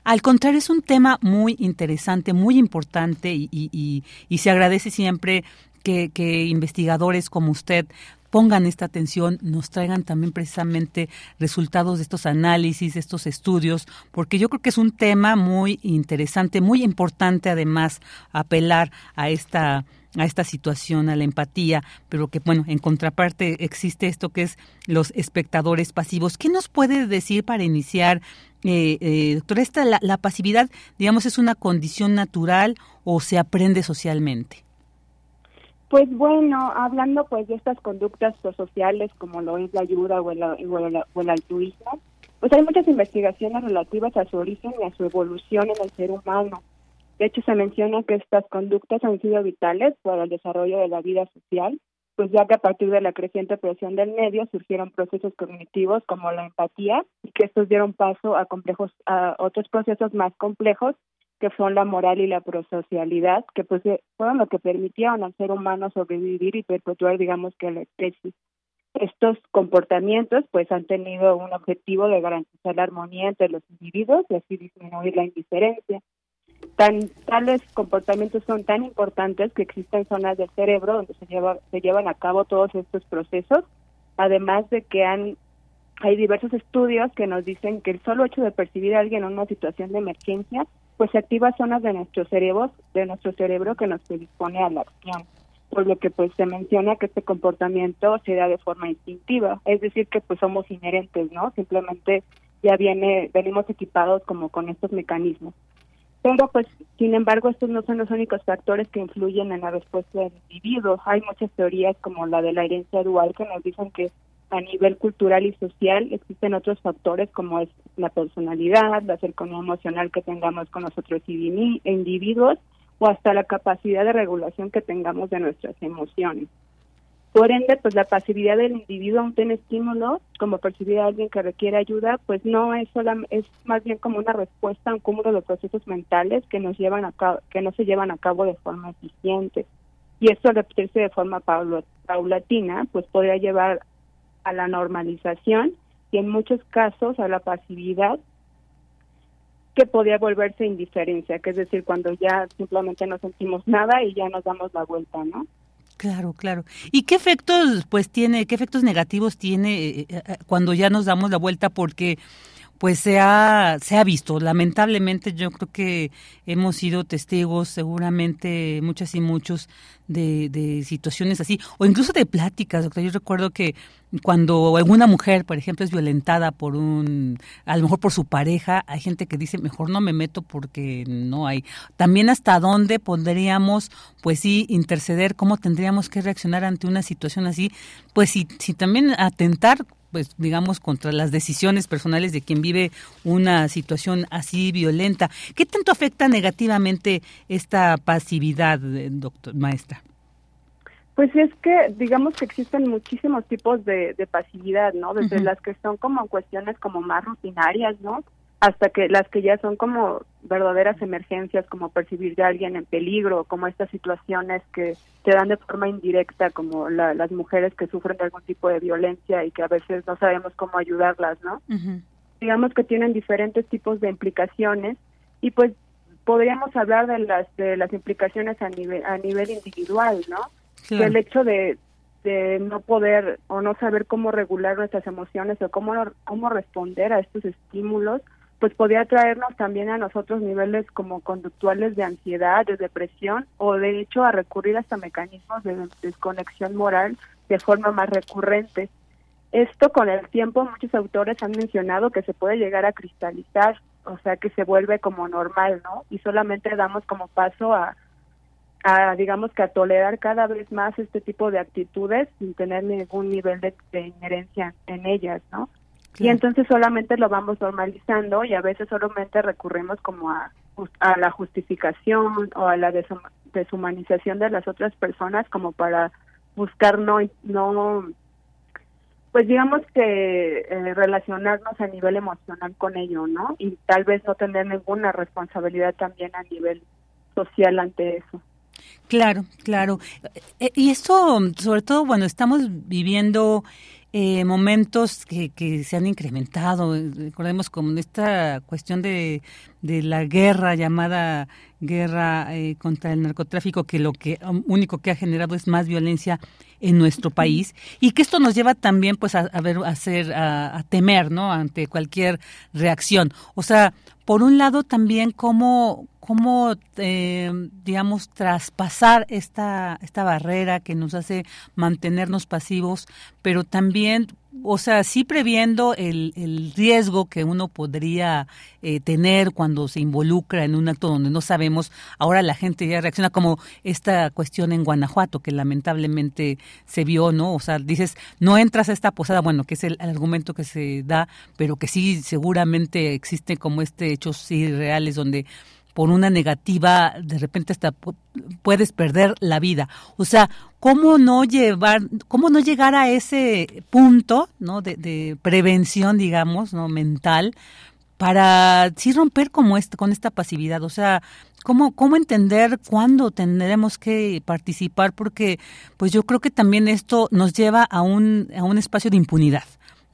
Al contrario, es un tema muy interesante, muy importante y, se agradece siempre que, que, investigadores como usted pongan esta atención, nos traigan también precisamente resultados de estos análisis, de estos estudios, porque yo creo que es un tema muy interesante, muy importante además apelar a esta a esta situación, a la empatía, pero que, bueno, en contraparte existe esto que es los espectadores pasivos. ¿Qué nos puede decir para iniciar, eh, eh, doctora? Esta, la, pasividad, digamos, es una condición natural o se aprende socialmente? Pues bueno, hablando pues de estas conductas sociales como lo es la ayuda o el, o el altruismo, pues hay muchas investigaciones relativas a su origen y a su evolución en el ser humano. De hecho, se menciona que estas conductas han sido vitales para el desarrollo de la vida social, pues ya que a partir de la creciente presión del medio surgieron procesos cognitivos como la empatía y que estos dieron paso a complejos a otros procesos más complejos que son la moral y la prosocialidad, que pues eh, fueron lo que permitieron al ser humano sobrevivir y perpetuar, digamos que la especie. Estos comportamientos pues han tenido un objetivo de garantizar la armonía entre los individuos y así disminuir la indiferencia. Tan, tales comportamientos son tan importantes que existen zonas del cerebro donde se, lleva, se llevan a cabo todos estos procesos, además de que han hay diversos estudios que nos dicen que el solo hecho de percibir a alguien en una situación de emergencia pues se activa zonas de nuestro cerebro, de nuestro cerebro que nos predispone a la acción, por lo que pues se menciona que este comportamiento se da de forma instintiva, es decir que pues somos inherentes, ¿no? Simplemente ya viene, venimos equipados como con estos mecanismos. Pero pues, sin embargo, estos no son los únicos factores que influyen en la respuesta del individuo. Hay muchas teorías como la de la herencia dual que nos dicen que a nivel cultural y social existen otros factores como es la personalidad, la cercanía emocional que tengamos con los otros individuos o hasta la capacidad de regulación que tengamos de nuestras emociones. Por ende, pues la pasividad del individuo ante un estímulo, como percibir a alguien que requiere ayuda, pues no es solamente, es más bien como una respuesta a un cúmulo de procesos mentales que nos llevan a cabo, que no se llevan a cabo de forma eficiente. Y esto repetirse de forma paulatina, pues podría llevar a la normalización y en muchos casos a la pasividad que podía volverse indiferencia, que es decir, cuando ya simplemente no sentimos nada y ya nos damos la vuelta, ¿no? Claro, claro. ¿Y qué efectos pues tiene, qué efectos negativos tiene eh, eh, cuando ya nos damos la vuelta porque pues se ha, se ha visto. Lamentablemente yo creo que hemos sido testigos seguramente muchas y muchos de, de situaciones así, o incluso de pláticas. Doctor. Yo recuerdo que cuando alguna mujer, por ejemplo, es violentada por un, a lo mejor por su pareja, hay gente que dice, mejor no me meto porque no hay. También hasta dónde podríamos, pues sí, interceder, cómo tendríamos que reaccionar ante una situación así, pues sí, si también atentar pues digamos contra las decisiones personales de quien vive una situación así violenta. ¿Qué tanto afecta negativamente esta pasividad, eh, doctor maestra? Pues es que digamos que existen muchísimos tipos de, pasividad, ¿no? Desde las que son como cuestiones como más rutinarias, ¿no? Hasta que las que ya son como verdaderas emergencias, como percibir a alguien en peligro, como estas situaciones que te dan de forma indirecta, como las mujeres que sufren de algún tipo de violencia y que a veces no sabemos cómo ayudarlas, ¿no? Digamos que tienen diferentes tipos de implicaciones y pues podríamos hablar de las de las implicaciones a nivel a nivel individual, ¿no? el hecho de de no poder o no saber cómo regular nuestras emociones o cómo cómo responder a estos estímulos pues podría traernos también a nosotros niveles como conductuales de ansiedad, de depresión o de hecho a recurrir hasta mecanismos de desconexión moral de forma más recurrente. Esto con el tiempo muchos autores han mencionado que se puede llegar a cristalizar, o sea que se vuelve como normal, ¿no? Y solamente damos como paso a, a digamos que a tolerar cada vez más este tipo de actitudes sin tener ningún nivel de, de inherencia en ellas, ¿no? Y entonces solamente lo vamos normalizando y a veces solamente recurrimos como a, a la justificación o a la deshumanización de las otras personas como para buscar no, no pues digamos que eh, relacionarnos a nivel emocional con ello, ¿no? Y tal vez no tener ninguna responsabilidad también a nivel social ante eso. Claro, claro. Eh, y esto, sobre todo, bueno, estamos viviendo eh, momentos que, que se han incrementado. Recordemos como esta cuestión de, de la guerra llamada guerra eh, contra el narcotráfico, que lo que um, único que ha generado es más violencia en nuestro país y que esto nos lleva también pues a, ver a hacer a, temer no ante cualquier reacción. O sea por un lado también cómo cómo eh, digamos traspasar esta esta barrera que nos hace mantenernos pasivos pero también o sea, sí previendo el, el riesgo que uno podría eh, tener cuando se involucra en un acto donde no sabemos, ahora la gente ya reacciona como esta cuestión en Guanajuato, que lamentablemente se vio, ¿no? O sea, dices, no entras a esta posada, bueno, que es el, argumento que se da, pero que sí seguramente existe como este hechos sí reales donde por una negativa, de repente hasta puedes perder la vida. O sea, ¿cómo no llevar, cómo no llegar a ese punto, ¿no? De, prevención, digamos, ¿no? Mental, para sí romper como este, con esta pasividad. O sea, ¿Cómo, ¿Cómo entender cuándo tendremos que participar? Porque pues yo creo que también esto nos lleva a un, a un espacio de impunidad.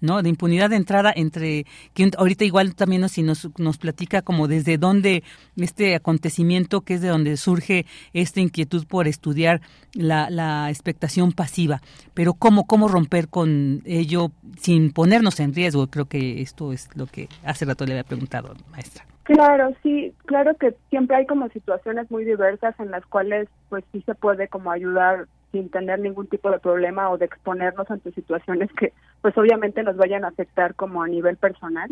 ¿No? De impunidad de entrada entre, que ahorita igual también nos, nos, nos platica como desde dónde este acontecimiento, que es de donde surge esta inquietud por estudiar la, la expectación pasiva, pero cómo, cómo romper con ello sin ponernos en riesgo, creo que esto es lo que hace rato le había preguntado, maestra. Claro, sí, claro que siempre hay como situaciones muy diversas en las cuales pues sí se puede como ayudar sin tener ningún tipo de problema o de exponernos ante situaciones que pues obviamente nos vayan a afectar como a nivel personal.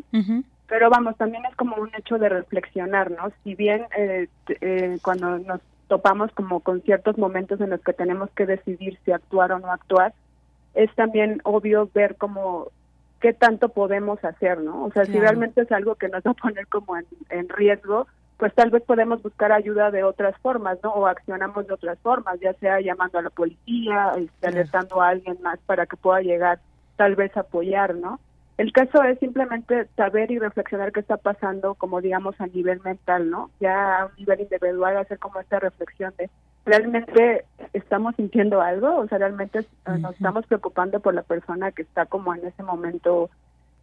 Pero vamos, también es como un hecho de reflexionar, ¿no? Si bien eh, eh, cuando nos topamos como con ciertos momentos en los que tenemos que decidir si actuar o no actuar, es también obvio ver como qué tanto podemos hacer, ¿no? O sea, si realmente es algo que nos va a poner como en, riesgo, pues tal vez podemos buscar ayuda de otras formas, ¿no? O accionamos de otras formas, ya sea llamando a la policía, este, alertando a alguien más para que pueda llegar tal vez a apoyar, ¿no? El caso es simplemente saber y reflexionar qué está pasando, como digamos a nivel mental, ¿no? Ya a un nivel individual hacer como esta reflexión de realmente estamos sintiendo algo, o sea, realmente eh, nos estamos preocupando por la persona que está como en ese momento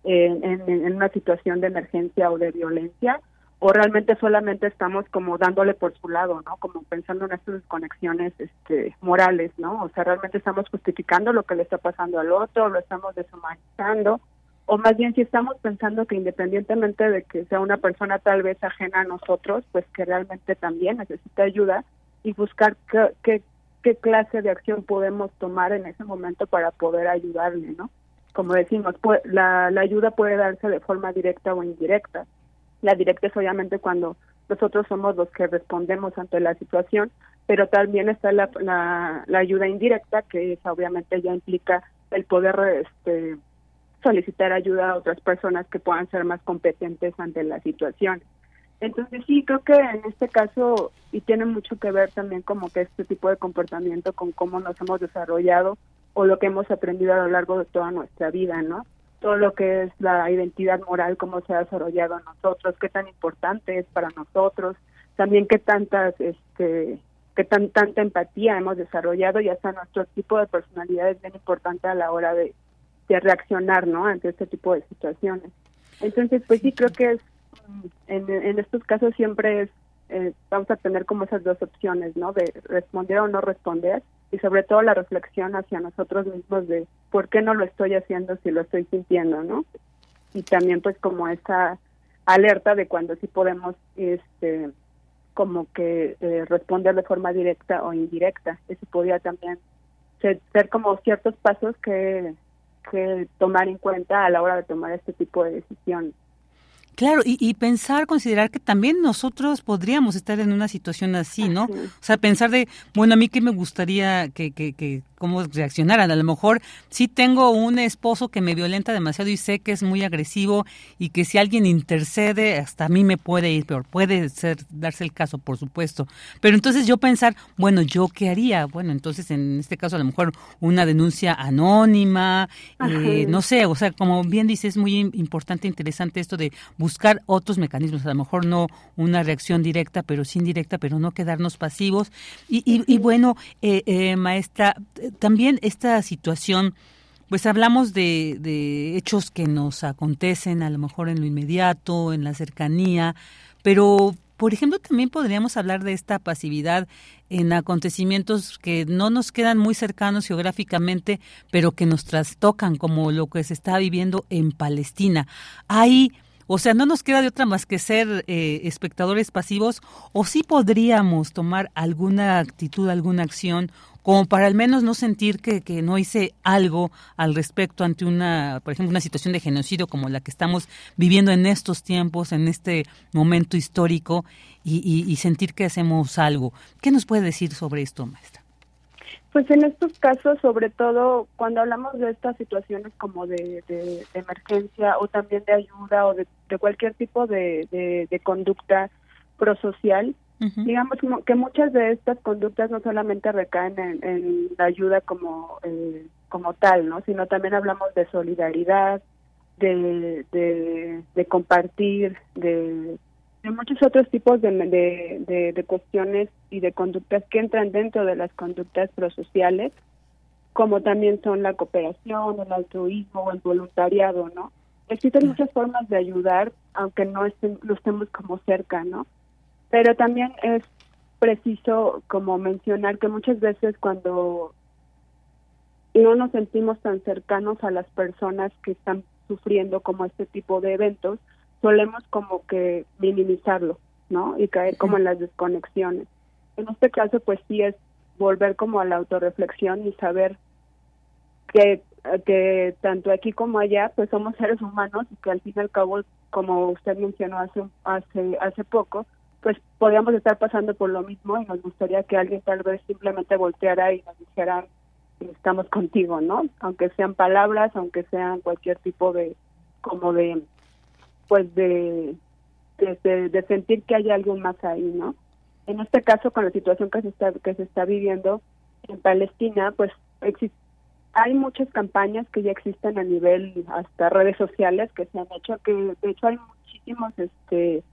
en, en, una situación de emergencia o de violencia, o realmente solamente estamos como dándole por su lado, ¿no? Como pensando en estas conexiones este, morales, ¿no? O sea, realmente estamos justificando lo que le está pasando al otro, lo estamos deshumanizando, o más bien si estamos pensando que independientemente de que sea una persona tal vez ajena a nosotros, pues que realmente también necesita ayuda, y buscar qué, qué, clase de acción podemos tomar en ese momento para poder ayudarle, ¿no? Como decimos, la, la ayuda puede darse de forma directa o indirecta. La directa es obviamente cuando nosotros somos los que respondemos ante la situación, pero también está la, la, la ayuda indirecta, que es, obviamente ya implica el poder este, solicitar ayuda a otras personas que puedan ser más competentes ante la situación. Entonces sí, creo que en este caso, y tiene mucho que ver también como que este tipo de comportamiento con cómo nos hemos desarrollado o lo que hemos aprendido a lo largo de toda nuestra vida, ¿no? Todo lo que es la identidad moral, cómo se ha desarrollado en nosotros, qué tan importante es para nosotros, también qué tantas, este, qué tan tanta empatía hemos desarrollado y hasta nuestro tipo de personalidad es bien importante a la hora de, de reaccionar, ¿no? Ante este tipo de situaciones. Entonces, pues sí, creo que es en, estos casos siempre es, eh, vamos a tener como esas dos opciones, ¿no? De responder o no responder y sobre todo la reflexión hacia nosotros mismos de por qué no lo estoy haciendo si lo estoy sintiendo, ¿no? Y también pues como esa alerta de cuando sí podemos este como que eh, responder de forma directa o indirecta. Eso podría también ser, ser, como ciertos pasos que, que tomar en cuenta a la hora de tomar este tipo de decisiones. Claro, y, pensar, considerar que también nosotros podríamos estar en una situación así, ¿no? O sea, pensar de, bueno, a mí qué me gustaría que, que, que cómo reaccionaran. A lo mejor sí tengo un esposo que me violenta demasiado y sé que es muy agresivo y que si alguien intercede, hasta a mí me puede ir peor. Puede ser, darse el caso, por supuesto. Pero entonces yo pensar, bueno, ¿yo qué haría? Bueno, entonces en este caso a lo mejor una denuncia anónima, eh, no sé, o sea, como bien dice, es muy importante, interesante esto de buscar otros mecanismos. A lo mejor no una reacción directa, pero sí indirecta, pero no quedarnos pasivos. Y, y, bueno, eh, eh, maestra, también esta situación, pues hablamos de, hechos que nos acontecen a lo mejor en lo inmediato, en la cercanía, pero por ejemplo, también podríamos hablar de esta pasividad en acontecimientos que no nos quedan muy cercanos geográficamente, pero que nos trastocan, como lo que se está viviendo en Palestina. Hay o sea, no nos queda de otra más que ser eh, espectadores pasivos o sí podríamos tomar alguna actitud, alguna acción como para al menos no sentir que, que, no hice algo al respecto ante una, por ejemplo, una situación de genocidio como la que estamos viviendo en estos tiempos, en este momento histórico, y, y sentir que hacemos algo. ¿Qué nos puede decir sobre esto, maestra? Pues en estos casos, sobre todo cuando hablamos de estas situaciones como de, emergencia o también de ayuda o de, cualquier tipo de, de, conducta, prosocial, digamos que muchas de estas conductas no solamente recaen en, la ayuda como, eh, como tal, ¿no? sino también hablamos de solidaridad, de, de, compartir, de, de, muchos otros tipos de, de, de, cuestiones y de conductas que entran dentro de las conductas prosociales, como también son la cooperación, el altruismo el voluntariado, ¿no? Existen muchas formas de ayudar, aunque no, estén, no estemos como cerca, ¿no? Pero también es preciso como mencionar que muchas veces cuando no nos sentimos tan cercanos a las personas que están sufriendo como este tipo de eventos, solemos como que minimizarlo, ¿no? Y caer como en las desconexiones. En este caso, pues sí es volver como a la autorreflexión y saber que, que tanto aquí como allá, pues somos seres humanos y que al fin y al cabo, como usted mencionó hace, hace, hace poco, pues podríamos estar pasando por lo mismo y nos gustaría que alguien tal vez simplemente volteara y nos dijera estamos contigo, ¿no? Aunque sean palabras, aunque sean cualquier tipo de como de pues de de, sentir que hay algo más ahí, ¿no? En este caso con la situación que se está que se está viviendo en Palestina, pues hay muchas campañas que ya existen a nivel hasta redes sociales que se han hecho que de hecho hay muchísimos este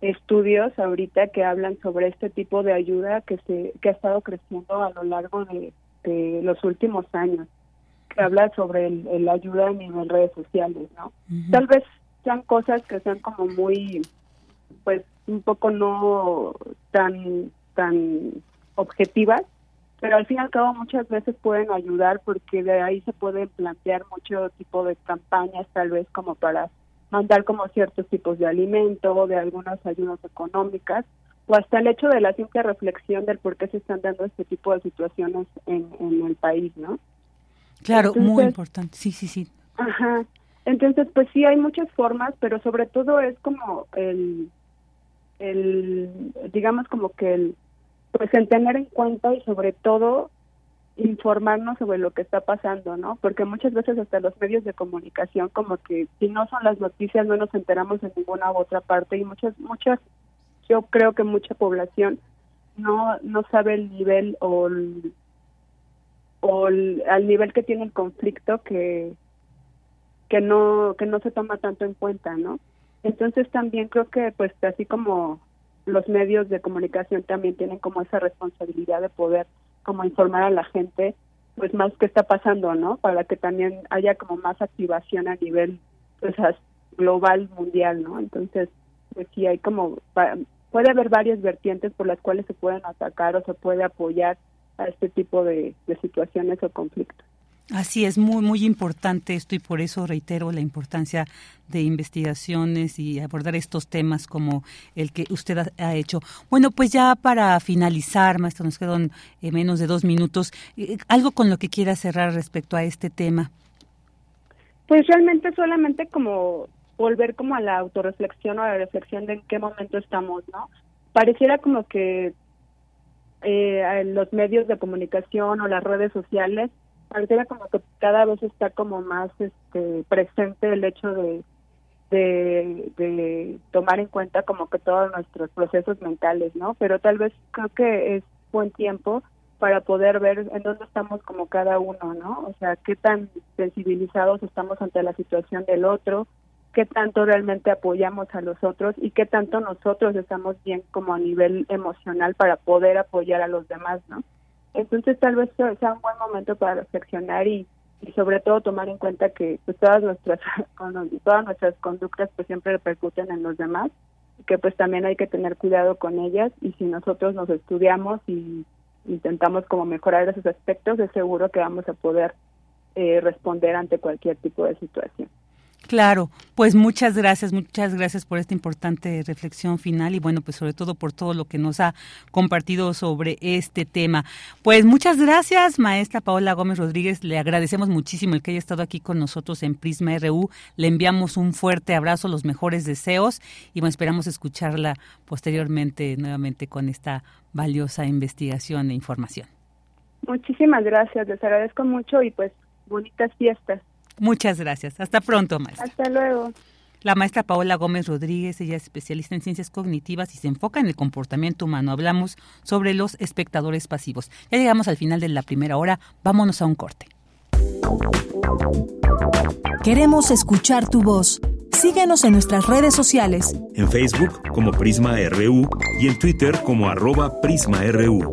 estudios ahorita que hablan sobre este tipo de ayuda que se que ha estado creciendo a lo largo de, los últimos años que habla sobre la ayuda a nivel redes sociales no tal vez sean cosas que sean como muy pues un poco no tan tan objetivas pero al fin y al cabo muchas veces pueden ayudar porque de ahí se pueden plantear mucho tipo de campañas tal vez como para mandar como ciertos tipos de alimento o de algunas ayudas económicas o hasta el hecho de la simple reflexión del por qué se están dando este tipo de situaciones en, en el país, ¿no? Claro, muy importante, sí, sí, sí. Ajá, entonces pues sí hay muchas formas, pero sobre todo es como el, el digamos como que el, pues el tener en cuenta y sobre todo informarnos sobre lo que está pasando, ¿no? Porque muchas veces hasta los medios de comunicación como que si no son las noticias no nos enteramos en ninguna otra parte y muchas muchas yo creo que mucha población no no sabe el nivel o el, o al nivel que tiene el conflicto que que no que no se toma tanto en cuenta, ¿no? Entonces también creo que pues así como los medios de comunicación también tienen como esa responsabilidad de poder como informar a la gente pues más qué está pasando, ¿no? Para que también haya como más activación a nivel pues global, mundial, ¿no? Entonces, pues sí hay como puede haber varias vertientes por las cuales se pueden atacar o se puede apoyar a este tipo de situaciones o conflictos. Así es, muy, muy importante esto y por eso reitero la importancia de investigaciones y abordar estos temas como el que usted ha, hecho. Bueno, pues ya para finalizar, maestro, nos quedan eh, menos de dos minutos. Eh, ¿Algo con lo que quiera cerrar respecto a este tema? Pues realmente solamente como volver como a la autorreflexión o a la reflexión de en qué momento estamos, ¿no? Pareciera como que eh, los medios de comunicación o las redes sociales pareciera como que cada vez está como más este presente el hecho de, de, tomar en cuenta como que todos nuestros procesos mentales, ¿no? Pero tal vez creo que es buen tiempo para poder ver en dónde estamos como cada uno, ¿no? O sea, qué tan sensibilizados estamos ante la situación del otro, qué tanto realmente apoyamos a los otros y qué tanto nosotros estamos bien como a nivel emocional para poder apoyar a los demás, ¿no? Entonces tal vez sea un buen momento para reflexionar y, y sobre todo tomar en cuenta que pues todas nuestras todas nuestras conductas pues siempre repercuten en los demás y que pues también hay que tener cuidado con ellas y si nosotros nos estudiamos y intentamos como mejorar esos aspectos es seguro que vamos a poder eh, responder ante cualquier tipo de situación. Claro, pues muchas gracias, muchas gracias por esta importante reflexión final y bueno, pues sobre todo por todo lo que nos ha compartido sobre este tema. Pues muchas gracias, maestra Paola Gómez Rodríguez, le agradecemos muchísimo el que haya estado aquí con nosotros en Prisma RU, le enviamos un fuerte abrazo, los mejores deseos y bueno, esperamos escucharla posteriormente nuevamente con esta valiosa investigación e información. Muchísimas gracias, les agradezco mucho y pues bonitas fiestas. Muchas gracias. Hasta pronto, maestra. Hasta luego. la maestra Paola Gómez Rodríguez, ella es especialista en ciencias cognitivas y se enfoca en el comportamiento humano. Hablamos sobre los espectadores pasivos. Ya llegamos al final de la primera hora, vámonos a un corte. Queremos escuchar tu voz. Síguenos en nuestras redes sociales. En Facebook como Prisma RU y en Twitter como arroba PrismaRU.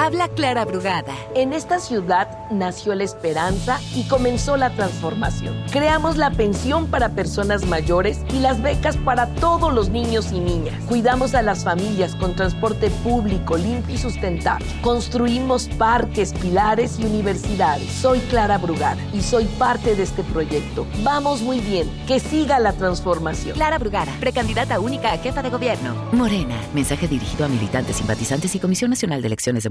Habla Clara Brugada. En esta ciudad nació la esperanza y comenzó la transformación. Creamos la pensión para personas mayores y las becas para todos los niños y niñas. Cuidamos a las familias con transporte público limpio y sustentable. Construimos parques, pilares y universidades. Soy Clara Brugada y soy parte de este proyecto. Vamos muy bien. Que siga la transformación. Clara Brugada, precandidata única a jefa de gobierno. Morena. Mensaje dirigido a militantes, simpatizantes y Comisión Nacional de Elecciones de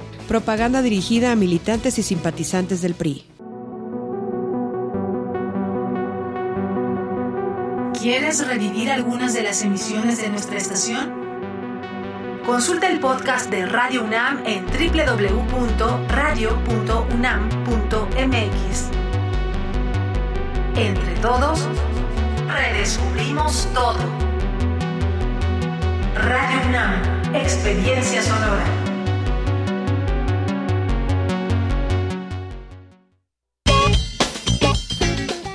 Propaganda dirigida a militantes y simpatizantes del PRI. ¿Quieres revivir algunas de las emisiones de nuestra estación? Consulta el podcast de Radio UNAM en www.radio.unam.mx. Entre todos, redescubrimos todo. Radio UNAM, experiencia sonora.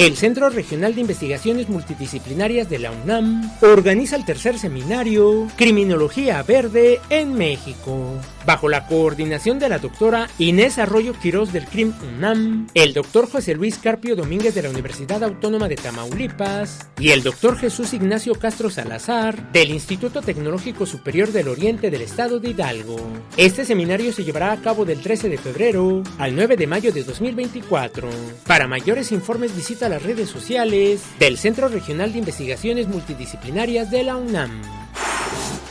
El Centro Regional de Investigaciones Multidisciplinarias de la UNAM organiza el tercer seminario Criminología Verde en México. Bajo la coordinación de la doctora Inés Arroyo Quirós del CRIM UNAM, el doctor José Luis Carpio Domínguez de la Universidad Autónoma de Tamaulipas y el doctor Jesús Ignacio Castro Salazar del Instituto Tecnológico Superior del Oriente del Estado de Hidalgo. Este seminario se llevará a cabo del 13 de febrero al 9 de mayo de 2024. Para mayores informes visita las redes sociales del Centro Regional de Investigaciones Multidisciplinarias de la UNAM.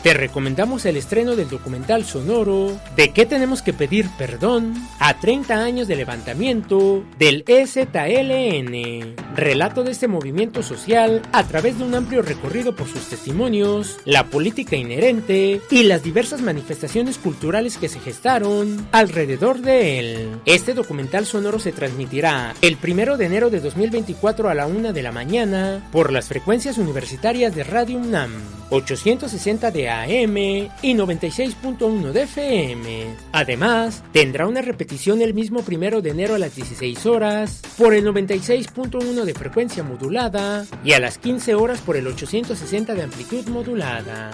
Te recomendamos el estreno del documental sonoro ¿De qué tenemos que pedir perdón? A 30 años de levantamiento del EZLN. Relato de este movimiento social a través de un amplio recorrido por sus testimonios, la política inherente y las diversas manifestaciones culturales que se gestaron alrededor de él. Este documental sonoro se transmitirá el 1 de enero de 2024 a la 1 de la mañana por las frecuencias universitarias de Radio UNAM, 860 de AM y 96.1 de FM. Además, tendrá una repetición el mismo primero de enero a las 16 horas por el 96.1 de frecuencia modulada y a las 15 horas por el 860 de amplitud modulada.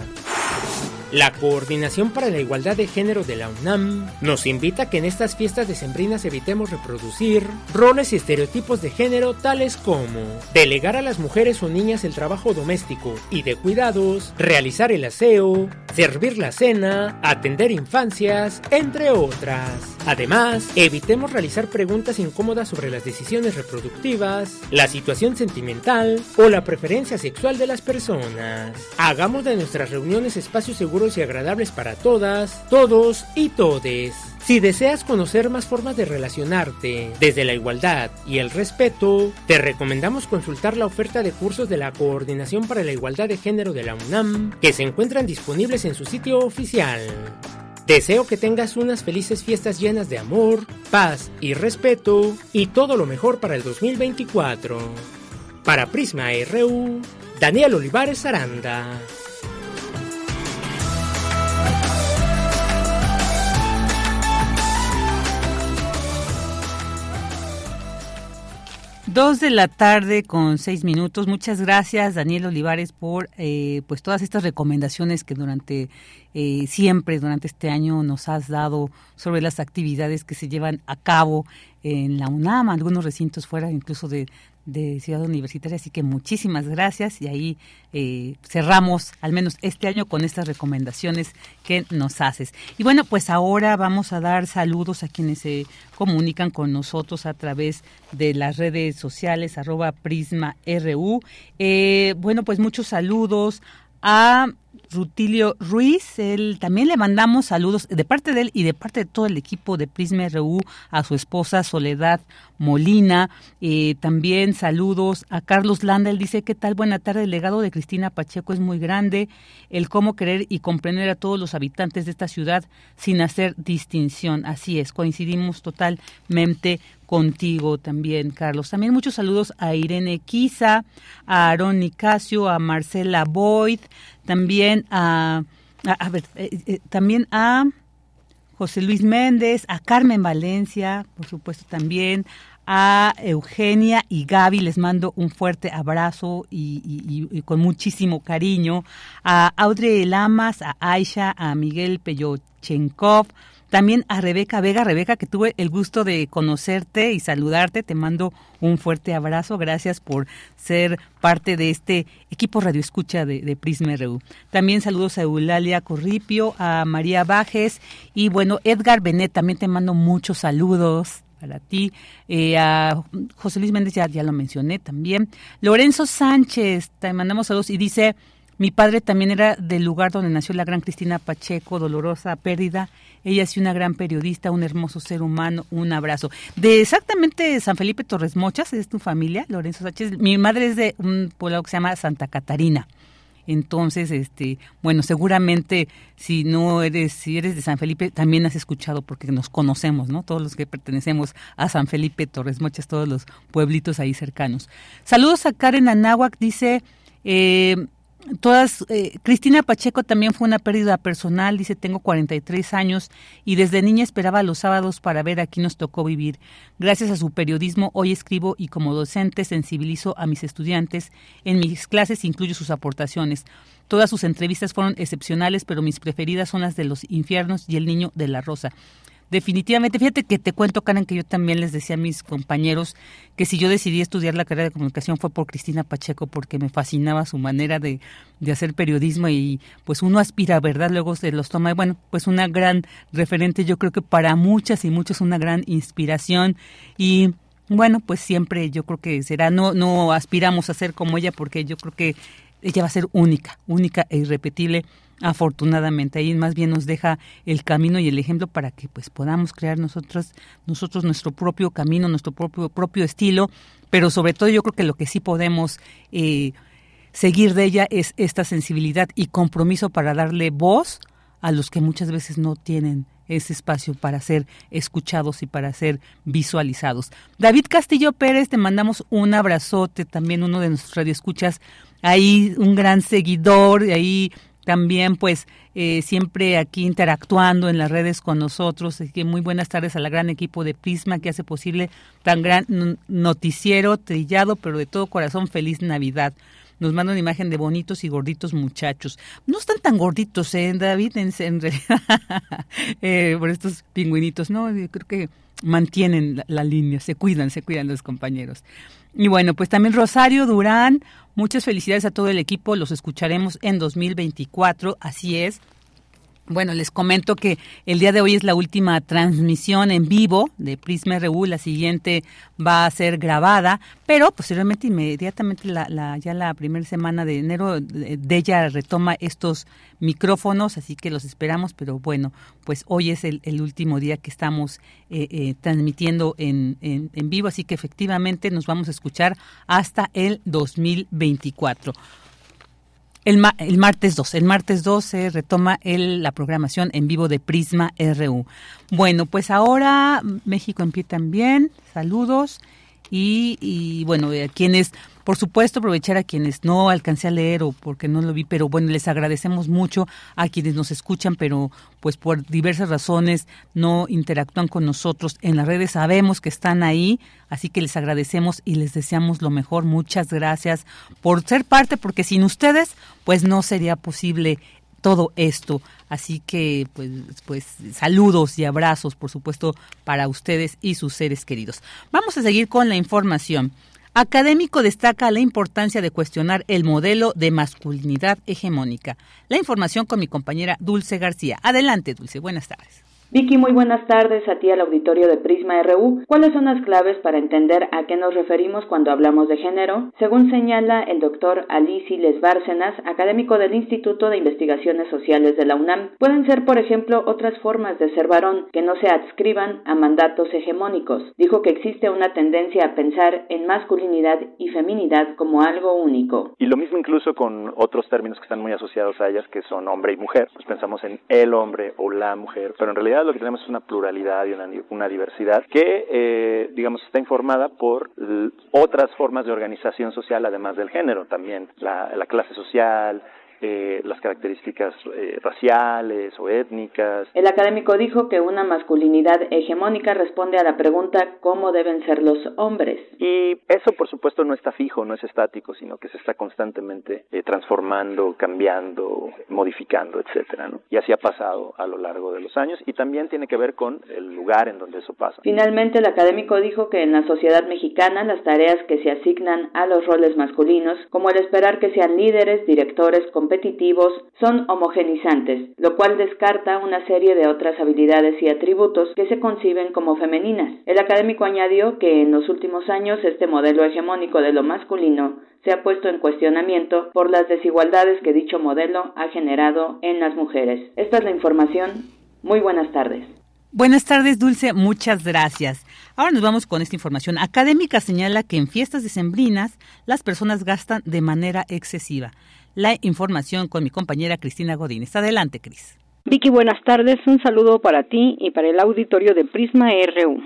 La Coordinación para la Igualdad de Género de la UNAM nos invita a que en estas fiestas decembrinas evitemos reproducir roles y estereotipos de género tales como delegar a las mujeres o niñas el trabajo doméstico y de cuidados, realizar el aseo, servir la cena, atender infancias, entre otras. Además, evitemos realizar preguntas incómodas sobre las decisiones reproductivas, la situación sentimental o la preferencia sexual de las personas. Hagamos de nuestras reuniones espacios seguros y agradables para todas, todos y todes. Si deseas conocer más formas de relacionarte desde la igualdad y el respeto, te recomendamos consultar la oferta de cursos de la Coordinación para la Igualdad de Género de la UNAM, que se encuentran disponibles en su sitio oficial. Deseo que tengas unas felices fiestas llenas de amor, paz y respeto y todo lo mejor para el 2024. Para Prisma RU, Daniel Olivares Aranda. Dos de la tarde con seis minutos. Muchas gracias, Daniel Olivares, por eh, pues todas estas recomendaciones que durante eh, siempre, durante este año, nos has dado sobre las actividades que se llevan a cabo en la UNAM, algunos recintos fuera incluso de, de Ciudad Universitaria. Así que muchísimas gracias y ahí eh, cerramos al menos este año con estas recomendaciones que nos haces. Y bueno, pues ahora vamos a dar saludos a quienes se comunican con nosotros a través de las redes sociales, arroba Prisma RU. Eh, bueno, pues muchos saludos a Rutilio Ruiz. Él también le mandamos saludos de parte de él y de parte de todo el equipo de Prisma RU a su esposa Soledad Molina. Eh, también saludos a Carlos Landa. Él dice: ¿Qué tal? Buena tarde. El legado de Cristina Pacheco es muy grande. El cómo querer y comprender a todos los habitantes de esta ciudad sin hacer distinción. Así es, coincidimos totalmente contigo también, Carlos. También muchos saludos a Irene Quiza, a Aaron Nicasio, a Marcela Boyd, también a, a, ver, eh, eh, también a José Luis Méndez, a Carmen Valencia, por supuesto también, a Eugenia y Gaby, les mando un fuerte abrazo y, con muchísimo cariño, a Audrey Lamas, a Aisha, a Miguel Peyochenkov, también a Rebeca Vega, Rebeca, que tuve el gusto de conocerte y saludarte. Te mando un fuerte abrazo. Gracias por ser parte de este equipo Radio Escucha de, de Prisma RU. También saludos a Eulalia Corripio, a María Bajes y bueno, Edgar Benet, también te mando muchos saludos para ti. Eh, a José Luis Méndez ya, ya lo mencioné también. Lorenzo Sánchez, te mandamos saludos y dice, mi padre también era del lugar donde nació la gran Cristina Pacheco, dolorosa pérdida ella es una gran periodista, un hermoso ser humano, un abrazo. De exactamente San Felipe Torres Mochas, es tu familia, Lorenzo Sánchez. Mi madre es de un pueblo que se llama Santa Catarina. Entonces, este, bueno, seguramente si no eres, si eres de San Felipe, también has escuchado porque nos conocemos, ¿no? Todos los que pertenecemos a San Felipe, Torres Mochas, todos los pueblitos ahí cercanos. Saludos a Karen Anáhuac, dice, eh, todas, eh, Cristina Pacheco también fue una pérdida personal, dice, tengo 43 años y desde niña esperaba los sábados para ver aquí nos tocó vivir. Gracias a su periodismo hoy escribo y como docente sensibilizo a mis estudiantes. En mis clases incluyo sus aportaciones. Todas sus entrevistas fueron excepcionales, pero mis preferidas son las de los infiernos y el niño de la rosa definitivamente, fíjate que te cuento, Karen, que yo también les decía a mis compañeros que si yo decidí estudiar la carrera de comunicación fue por Cristina Pacheco, porque me fascinaba su manera de, de hacer periodismo y pues uno aspira, ¿verdad? Luego se los toma, y bueno, pues una gran referente, yo creo que para muchas y muchos una gran inspiración y bueno, pues siempre yo creo que será, no, no aspiramos a ser como ella porque yo creo que ella va a ser única, única e irrepetible afortunadamente ahí más bien nos deja el camino y el ejemplo para que pues podamos crear nosotros nosotros nuestro propio camino nuestro propio propio estilo pero sobre todo yo creo que lo que sí podemos eh, seguir de ella es esta sensibilidad y compromiso para darle voz a los que muchas veces no tienen ese espacio para ser escuchados y para ser visualizados. David Castillo Pérez, te mandamos un abrazote, también uno de nuestros radioescuchas, ahí un gran seguidor, ahí también pues eh, siempre aquí interactuando en las redes con nosotros. Así que muy buenas tardes al gran equipo de Prisma que hace posible tan gran noticiero trillado, pero de todo corazón feliz Navidad. Nos manda una imagen de bonitos y gorditos muchachos. No están tan gorditos, ¿eh, David? En, realidad, eh, por estos pingüinitos, ¿no? creo que mantienen la, línea, se cuidan, se cuidan los compañeros. Y bueno, pues también Rosario Durán, muchas felicidades a todo el equipo, los escucharemos en 2024, así es. Bueno, les comento que el día de hoy es la última transmisión en vivo de Prisma RU, la siguiente va a ser grabada, pero posteriormente, inmediatamente, la, ya la primera semana de enero, de ella retoma estos micrófonos, así que los esperamos, pero bueno, pues hoy es el, último día que estamos eh, eh, transmitiendo en, en, en vivo, así que efectivamente nos vamos a escuchar hasta el 2024. El, el, martes 2. El martes 2 se retoma el, la programación en vivo de Prisma RU. Bueno, pues ahora México en pie también. Saludos. Y, y bueno, quienes por supuesto, aprovechar a quienes no alcancé a leer o porque no lo vi, pero bueno, les agradecemos mucho a quienes nos escuchan, pero pues por diversas razones no interactúan con nosotros en las redes. Sabemos que están ahí, así que les agradecemos y les deseamos lo mejor. Muchas gracias por ser parte, porque sin ustedes, pues no sería posible todo esto. Así que, pues, pues, saludos y abrazos, por supuesto, para ustedes y sus seres queridos. Vamos a seguir con la información. Académico destaca la importancia de cuestionar el modelo de masculinidad hegemónica. La información con mi compañera Dulce García. Adelante, Dulce. Buenas tardes. Vicky, muy buenas tardes a ti al auditorio de Prisma RU. ¿Cuáles son las claves para entender a qué nos referimos cuando hablamos de género? Según señala el doctor Alici Les Bárcenas, académico del Instituto de Investigaciones Sociales de la UNAM, pueden ser, por ejemplo, otras formas de ser varón que no se adscriban a mandatos hegemónicos. Dijo que existe una tendencia a pensar en masculinidad y feminidad como algo único. Y lo mismo incluso con otros términos que están muy asociados a ellas, que son hombre y mujer. Pues pensamos en el hombre o la mujer, pero en realidad lo que tenemos es una pluralidad y una, diversidad que, eh, digamos, está informada por otras formas de organización social, además del género, también la clase social, eh, las características eh, raciales o étnicas. El académico dijo que una masculinidad hegemónica responde a la pregunta ¿cómo deben ser los hombres? Y eso por supuesto no está fijo, no es estático, sino que se está constantemente eh, transformando, cambiando, modificando, etcétera, ¿no? Y así ha pasado a lo largo de los años y también tiene que ver con el lugar en donde eso pasa. Finalmente el académico dijo que en la sociedad mexicana las tareas que se asignan a los roles masculinos, como el esperar que sean líderes, directores, competitivos son homogenizantes, lo cual descarta una serie de otras habilidades y atributos que se conciben como femeninas. El académico añadió que en los últimos años este modelo hegemónico de lo masculino se ha puesto en cuestionamiento por las desigualdades que dicho modelo ha generado en las mujeres. Esta es la información. Muy buenas tardes. Buenas tardes, Dulce. Muchas gracias. Ahora nos vamos con esta información. Académica señala que en fiestas decembrinas las personas gastan de manera excesiva la información con mi compañera Cristina Godínez. Adelante, Cris. Vicky, buenas tardes. Un saludo para ti y para el auditorio de Prisma RU.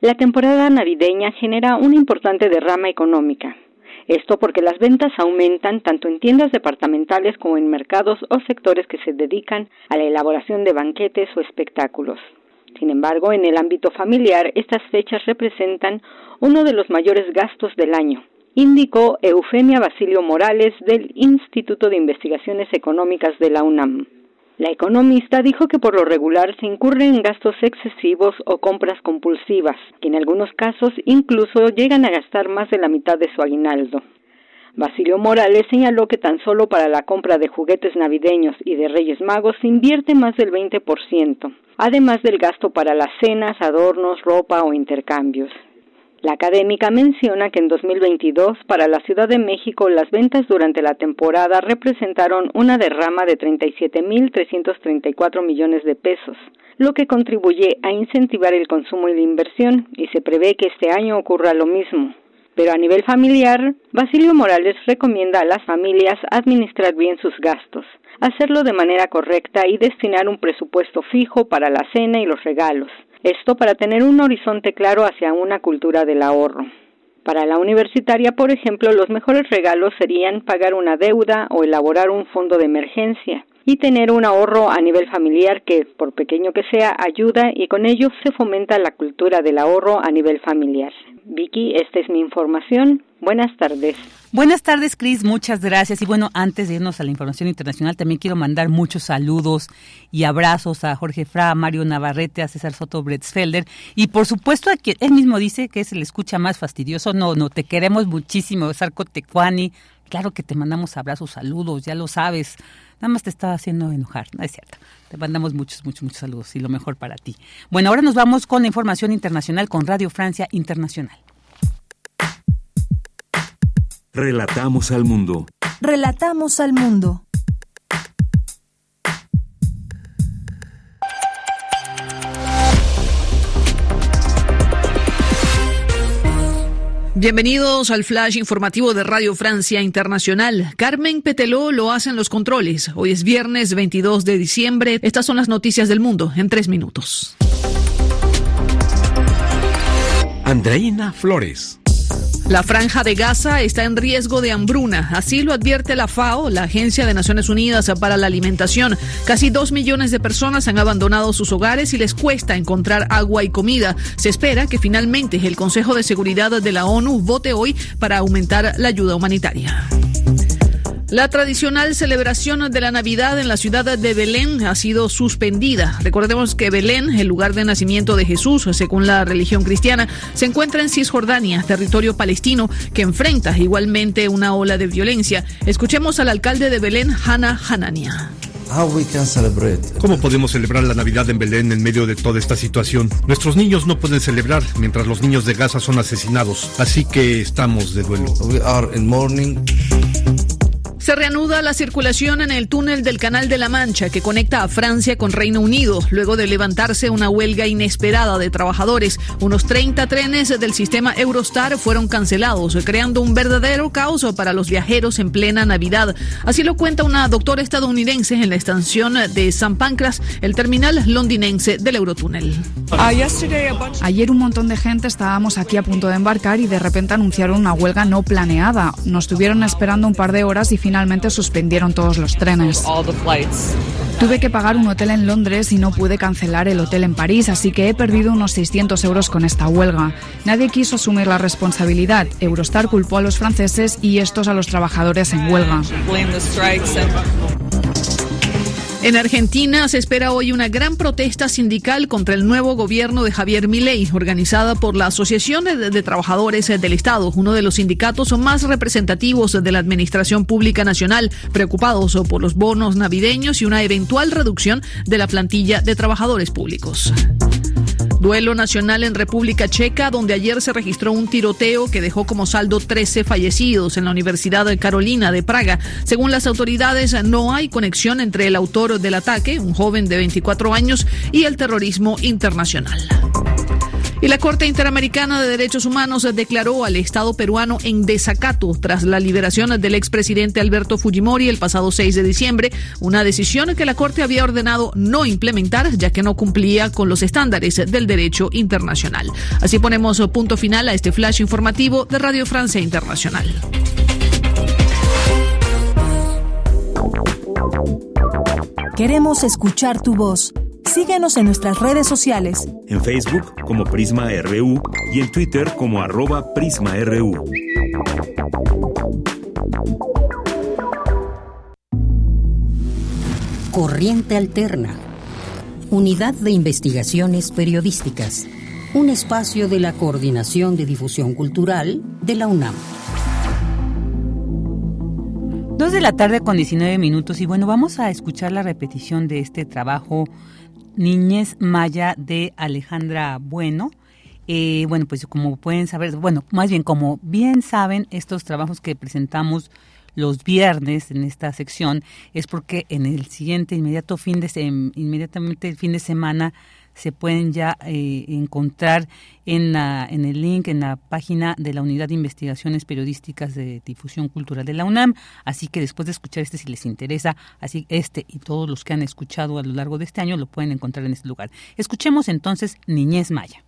La temporada navideña genera una importante derrama económica. Esto porque las ventas aumentan tanto en tiendas departamentales como en mercados o sectores que se dedican a la elaboración de banquetes o espectáculos. Sin embargo, en el ámbito familiar, estas fechas representan uno de los mayores gastos del año, indicó Eufemia Basilio Morales del Instituto de Investigaciones Económicas de la UNAM. La economista dijo que por lo regular se incurre en gastos excesivos o compras compulsivas, que en algunos casos incluso llegan a gastar más de la mitad de su aguinaldo. Basilio Morales señaló que tan solo para la compra de juguetes navideños y de Reyes Magos se invierte más del 20%, además del gasto para las cenas, adornos, ropa o intercambios. La académica menciona que en 2022 para la Ciudad de México las ventas durante la temporada representaron una derrama de 37.334 millones de pesos, lo que contribuye a incentivar el consumo y la inversión, y se prevé que este año ocurra lo mismo. Pero a nivel familiar, Basilio Morales recomienda a las familias administrar bien sus gastos, hacerlo de manera correcta y destinar un presupuesto fijo para la cena y los regalos, esto para tener un horizonte claro hacia una cultura del ahorro. Para la universitaria, por ejemplo, los mejores regalos serían pagar una deuda o elaborar un fondo de emergencia y tener un ahorro a nivel familiar que, por pequeño que sea, ayuda y con ello se fomenta la cultura del ahorro a nivel familiar. Vicky, esta es mi información. Buenas tardes. Buenas tardes, Cris. Muchas gracias. Y bueno, antes de irnos a la información internacional, también quiero mandar muchos saludos y abrazos a Jorge Fra, a Mario Navarrete, a César Soto Bretzfelder. Y por supuesto, a que él mismo dice que es el escucha más fastidioso. No, no, te queremos muchísimo, Sarco Tecuani. Claro que te mandamos abrazos, saludos, ya lo sabes. Nada más te estaba haciendo enojar, no es cierto. Te mandamos muchos, muchos, muchos saludos y lo mejor para ti. Bueno, ahora nos vamos con la información internacional con Radio Francia Internacional. Relatamos al mundo. Relatamos al mundo. Bienvenidos al flash informativo de Radio Francia Internacional. Carmen Peteló lo hace en los controles. Hoy es viernes 22 de diciembre. Estas son las noticias del mundo en tres minutos. Andreina Flores. La franja de Gaza está en riesgo de hambruna, así lo advierte la FAO, la Agencia de Naciones Unidas para la Alimentación. Casi dos millones de personas han abandonado sus hogares y les cuesta encontrar agua y comida. Se espera que finalmente el Consejo de Seguridad de la ONU vote hoy para aumentar la ayuda humanitaria. La tradicional celebración de la Navidad en la ciudad de Belén ha sido suspendida. Recordemos que Belén, el lugar de nacimiento de Jesús, según la religión cristiana, se encuentra en Cisjordania, territorio palestino, que enfrenta igualmente una ola de violencia. Escuchemos al alcalde de Belén, Hannah Hanania. ¿Cómo podemos celebrar la Navidad en Belén en medio de toda esta situación? Nuestros niños no pueden celebrar mientras los niños de Gaza son asesinados, así que estamos de duelo. Se reanuda la circulación en el túnel del Canal de la Mancha que conecta a Francia con Reino Unido, luego de levantarse una huelga inesperada de trabajadores. Unos 30 trenes del sistema Eurostar fueron cancelados, creando un verdadero caos para los viajeros en plena Navidad. Así lo cuenta una doctora estadounidense en la estación de San Pancras, el terminal londinense del Eurotúnel. Ayer un montón de gente estábamos aquí a punto de embarcar y de repente anunciaron una huelga no planeada. Nos estuvieron esperando un par de horas y finalmente finalmente suspendieron todos los trenes. Tuve que pagar un hotel en Londres y no pude cancelar el hotel en París, así que he perdido unos 600 euros con esta huelga. Nadie quiso asumir la responsabilidad. Eurostar culpó a los franceses y estos a los trabajadores en huelga. En Argentina se espera hoy una gran protesta sindical contra el nuevo gobierno de Javier Milei, organizada por la Asociación de, Trabajadores del Estado, uno de los sindicatos más representativos de la Administración Pública Nacional, preocupados por los bonos navideños y una eventual reducción de la plantilla de trabajadores públicos. Duelo nacional en República Checa, donde ayer se registró un tiroteo que dejó como saldo 13 fallecidos en la Universidad de Carolina de Praga. Según las autoridades, no hay conexión entre el autor del ataque, un joven de 24 años, y el terrorismo internacional. Y la Corte Interamericana de Derechos Humanos declaró al Estado peruano en desacato tras la liberación del expresidente Alberto Fujimori el pasado 6 de diciembre, una decisión que la Corte había ordenado no implementar ya que no cumplía con los estándares del derecho internacional. Así ponemos punto final a este flash informativo de Radio Francia Internacional. Queremos escuchar tu voz. Síguenos en nuestras redes sociales. En Facebook como Prisma RU y en Twitter como arroba PrismaRU. Corriente Alterna. Unidad de Investigaciones Periodísticas. Un espacio de la Coordinación de Difusión Cultural de la UNAM. Dos de la tarde con 19 minutos y bueno, vamos a escuchar la repetición de este trabajo Niñez Maya de Alejandra Bueno. Eh, bueno, pues como pueden saber, bueno, más bien como bien saben, estos trabajos que presentamos los viernes en esta sección es porque en el siguiente inmediato fin de inmediatamente el fin de semana se pueden ya eh, encontrar en, la, en el link, en la página de la Unidad de Investigaciones Periodísticas de Difusión Cultural de la UNAM. Así que después de escuchar este, si les interesa, así este y todos los que han escuchado a lo largo de este año, lo pueden encontrar en este lugar. Escuchemos entonces Niñez Maya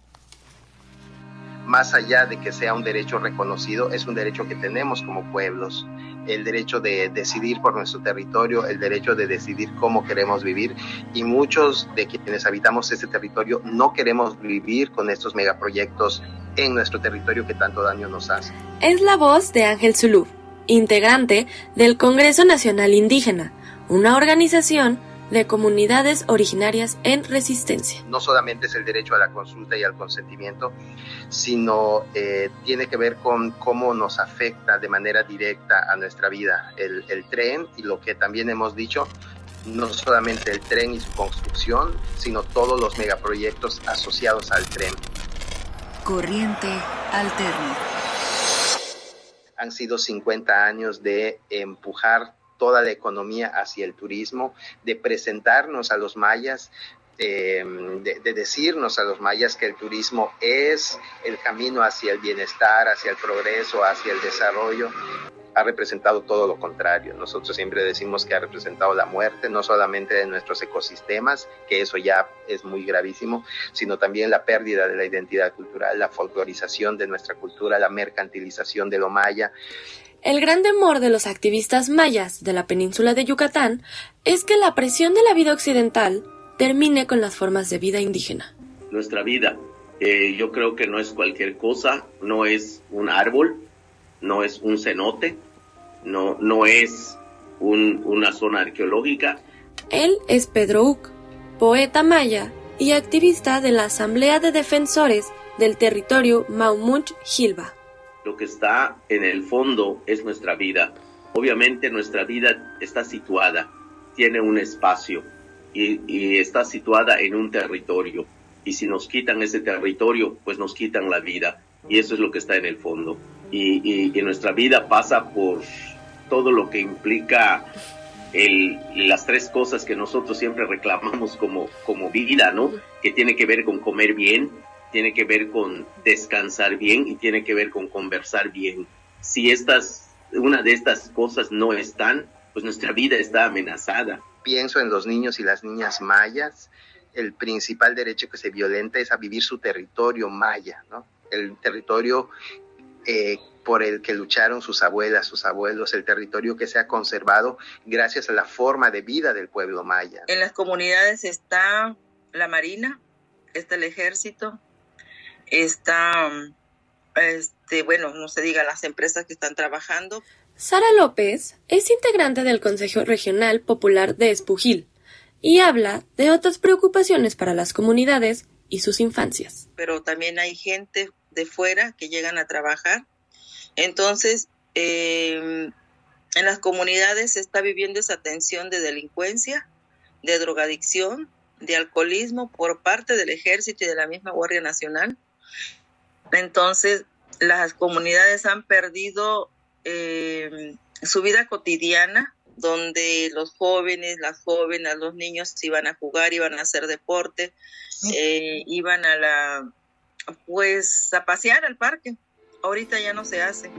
más allá de que sea un derecho reconocido, es un derecho que tenemos como pueblos, el derecho de decidir por nuestro territorio, el derecho de decidir cómo queremos vivir y muchos de quienes habitamos este territorio no queremos vivir con estos megaproyectos en nuestro territorio que tanto daño nos hace. Es la voz de Ángel Zulú, integrante del Congreso Nacional Indígena, una organización de comunidades originarias en resistencia. No solamente es el derecho a la consulta y al consentimiento, sino eh, tiene que ver con cómo nos afecta de manera directa a nuestra vida el, el tren y lo que también hemos dicho, no solamente el tren y su construcción, sino todos los megaproyectos asociados al tren. Corriente alterna. Han sido 50 años de empujar toda la economía hacia el turismo, de presentarnos a los mayas eh, de, decirnos a los mayas que el turismo es el camino hacia el bienestar, hacia el progreso, hacia el desarrollo, ha representado todo lo contrario. Nosotros siempre decimos que ha representado la muerte, no solamente de nuestros ecosistemas, que eso ya es muy gravísimo, sino también la pérdida de la identidad cultural, la folclorización de nuestra cultura, la mercantilización de lo maya. El gran temor de los activistas mayas de la península de Yucatán es que la presión de la vida occidental termine con las formas de vida indígena. Nuestra vida, eh, yo creo que no es cualquier cosa, no es un árbol, no es un cenote, no, no es una zona arqueológica. Él es Pedro Uc, poeta maya y activista de la Asamblea de Defensores del Territorio Maumuch-Gilba. Lo que está en el fondo es nuestra vida. Obviamente nuestra vida está situada, tiene un espacio y, está situada en un territorio. Y si nos quitan ese territorio, pues nos quitan la vida. Y eso es lo que está en el fondo. Y, y, nuestra vida pasa por todo lo que implica el, las tres cosas que nosotros siempre reclamamos como, como vida, ¿no? Que tiene que ver con comer bien, tiene que ver con descansar bien y tiene que ver con conversar bien. Si estas, una de estas cosas no están, pues nuestra vida está amenazada. Pienso en los niños y las niñas mayas. El principal derecho que se violenta es a vivir su territorio maya, ¿no? El territorio eh, por el que lucharon sus abuelas, sus abuelos, el territorio que se ha conservado gracias a la forma de vida del pueblo maya. En las comunidades está la marina, está el ejército, está, este, bueno, no se diga las empresas que están trabajando. Sara López es integrante del Consejo Regional Popular de Espujil y habla de otras preocupaciones para las comunidades y sus infancias. Pero también hay gente de fuera que llegan a trabajar. Entonces, em, en las comunidades se está viviendo esa tensión de delincuencia, de drogadicción, de alcoholismo por parte del ejército y de la misma Guardia Nacional. Entonces, las comunidades han perdido eh, su vida cotidiana, donde los jóvenes, las jóvenes, los niños iban a jugar, iban a hacer deporte, eh, iban a la, pues a pasear al parque. Ahorita ya no se hace.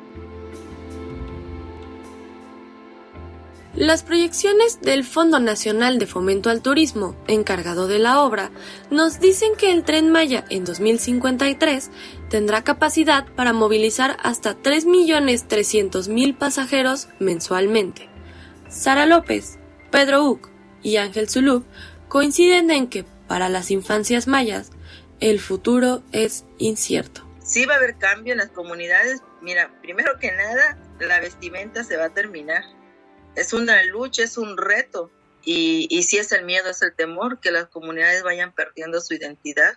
Las proyecciones del Fondo Nacional de Fomento al Turismo, encargado de la obra, nos dicen que el tren Maya en 2053 tendrá capacidad para movilizar hasta 3.300.000 pasajeros mensualmente. Sara López, Pedro Uc y Ángel Zulú coinciden en que para las infancias mayas el futuro es incierto. Sí va a haber cambio en las comunidades. Mira, primero que nada, la vestimenta se va a terminar es una lucha, es un reto. Y, y si es el miedo, es el temor que las comunidades vayan perdiendo su identidad.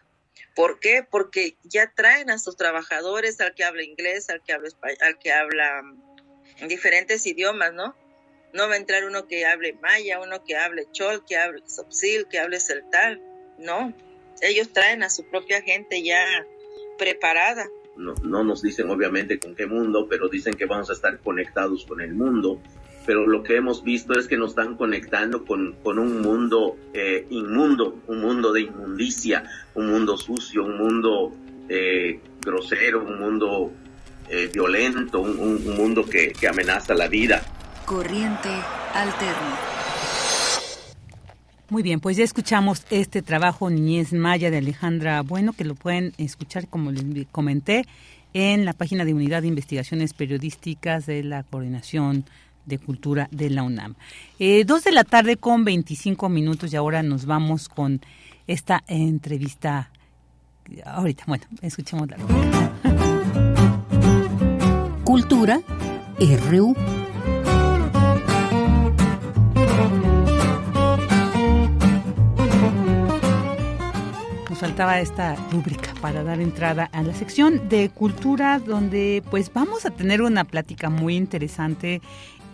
¿Por qué? Porque ya traen a sus trabajadores, al que habla inglés, al que habla español, al que habla mm, diferentes idiomas, ¿no? No va a entrar uno que hable maya, uno que hable chol, que hable sopsil, que hable celtal, no. Ellos traen a su propia gente ya preparada. No, no nos dicen obviamente con qué mundo, pero dicen que vamos a estar conectados con el mundo pero lo que hemos visto es que nos están conectando con, un mundo eh, inmundo, un mundo de inmundicia, un mundo sucio, un mundo eh, grosero, un mundo eh, violento, un, mundo que, que, amenaza la vida. Corriente alterna. Muy bien, pues ya escuchamos este trabajo Niñez Maya de Alejandra Bueno, que lo pueden escuchar, como les comenté, en la página de Unidad de Investigaciones Periodísticas de la Coordinación de Cultura de la UNAM. Eh, dos de la tarde con 25 minutos y ahora nos vamos con esta entrevista. Ahorita, bueno, escuchemos la Cultura RU. Nos faltaba esta rúbrica para dar entrada a la sección de cultura donde pues vamos a tener una plática muy interesante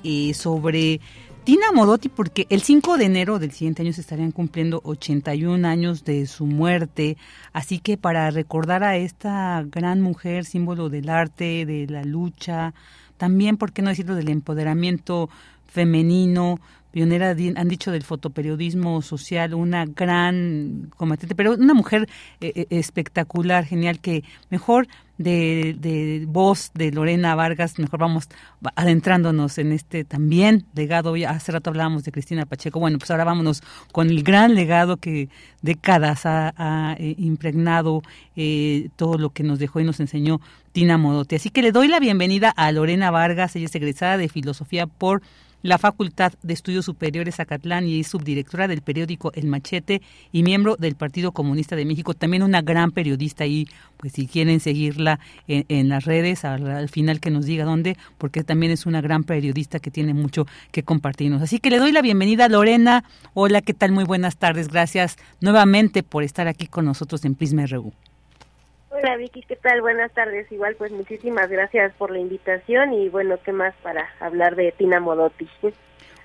eh, sobre Tina Modotti porque el 5 de enero del siguiente año se estarían cumpliendo 81 años de su muerte, así que para recordar a esta gran mujer, símbolo del arte, de la lucha, también, ¿por qué no decirlo?, del empoderamiento femenino, pionera, han dicho del fotoperiodismo social, una gran combatiente, pero una mujer eh, eh, espectacular, genial, que mejor de, de, voz de Lorena Vargas, mejor vamos adentrándonos en este también legado. Hace rato hablábamos de Cristina Pacheco, bueno, pues ahora vámonos con el gran legado que décadas ha, eh, impregnado todo lo que nos dejó y nos enseñó Tina Modotti. Así que le doy la bienvenida a Lorena Vargas, ella es egresada de Filosofía por la Facultad de Estudios Superiores Acatlán y es subdirectora del periódico El Machete y miembro del Partido Comunista de México, también una gran periodista y pues si quieren seguirla en, las redes, al, final que nos diga dónde, porque también es una gran periodista que tiene mucho que compartirnos. Así que le doy la bienvenida a Lorena. Hola, ¿qué tal? Muy buenas tardes. Gracias nuevamente por estar aquí con nosotros en Prisma RU. Hola Vicky, ¿qué tal? Buenas tardes. Igual pues muchísimas gracias por la invitación y bueno, ¿qué más para hablar de Tina Modotti?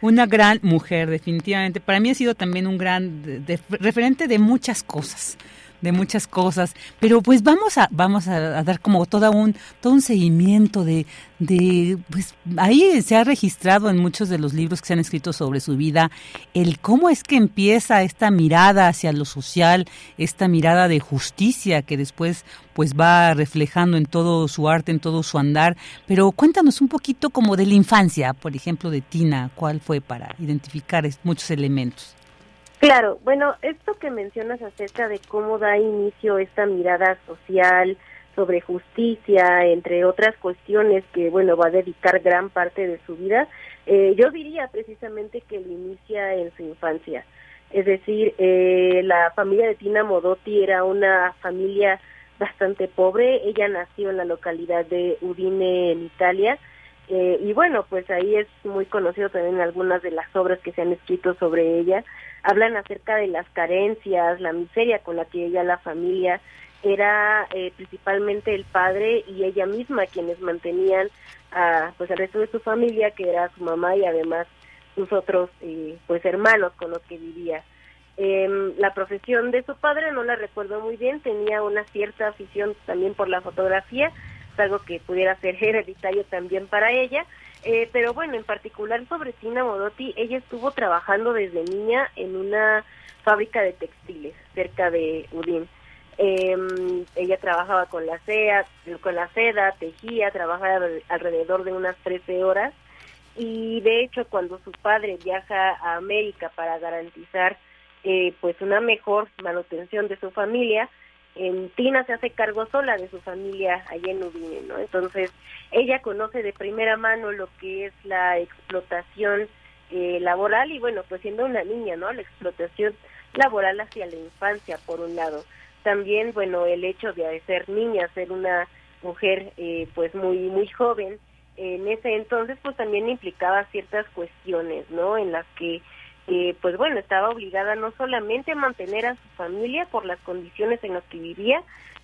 Una gran mujer, definitivamente. Para mí ha sido también un gran referente de muchas cosas de muchas cosas, pero pues vamos a vamos a, dar como todo un todo un seguimiento de de pues ahí se ha registrado en muchos de los libros que se han escrito sobre su vida el cómo es que empieza esta mirada hacia lo social, esta mirada de justicia que después pues va reflejando en todo su arte, en todo su andar, pero cuéntanos un poquito como de la infancia, por ejemplo, de Tina, cuál fue para identificar muchos elementos. Claro, bueno, esto que mencionas acerca de cómo da inicio esta mirada social sobre justicia, entre otras cuestiones que, bueno, va a dedicar gran parte de su vida, eh, yo diría precisamente que lo inicia en su infancia. Es decir, eh, la familia de Tina Modotti era una familia bastante pobre. Ella nació en la localidad de Udine, en Italia. Eh, y bueno, pues ahí es muy conocido también algunas de las obras que se han escrito sobre ella hablan acerca de las carencias, la miseria con la que ella, la familia, era eh, principalmente el padre y ella misma quienes mantenían a, pues el resto de su familia, que era su mamá y además sus otros eh, pues hermanos con los que vivía. Em, la profesión de su padre no la recuerdo muy bien, tenía una cierta afición también por la fotografía, algo que pudiera ser hereditario también para ella, eh, pero bueno, en particular sobre Tina Modotti, ella estuvo trabajando desde niña en una fábrica de textiles cerca de Udine. Em, ella trabajaba con la seda, con la seda, tejía, trabajaba alrededor de unas 13 horas y de hecho cuando su padre viaja a América para garantizar eh, pues una mejor manutención de su familia, en Tina se hace cargo sola de su familia allá en Udine, ¿no? Entonces ella conoce de primera mano lo que es la explotación eh, laboral y bueno, pues siendo una niña, ¿no? La explotación laboral hacia la infancia, por un lado. También, bueno, el hecho de ser niña, ser una mujer eh, pues muy, muy joven, en ese entonces pues también implicaba ciertas cuestiones, ¿no? En las que eh, pues bueno, estaba obligada no solamente a mantener a su familia por las condiciones en las que vivía,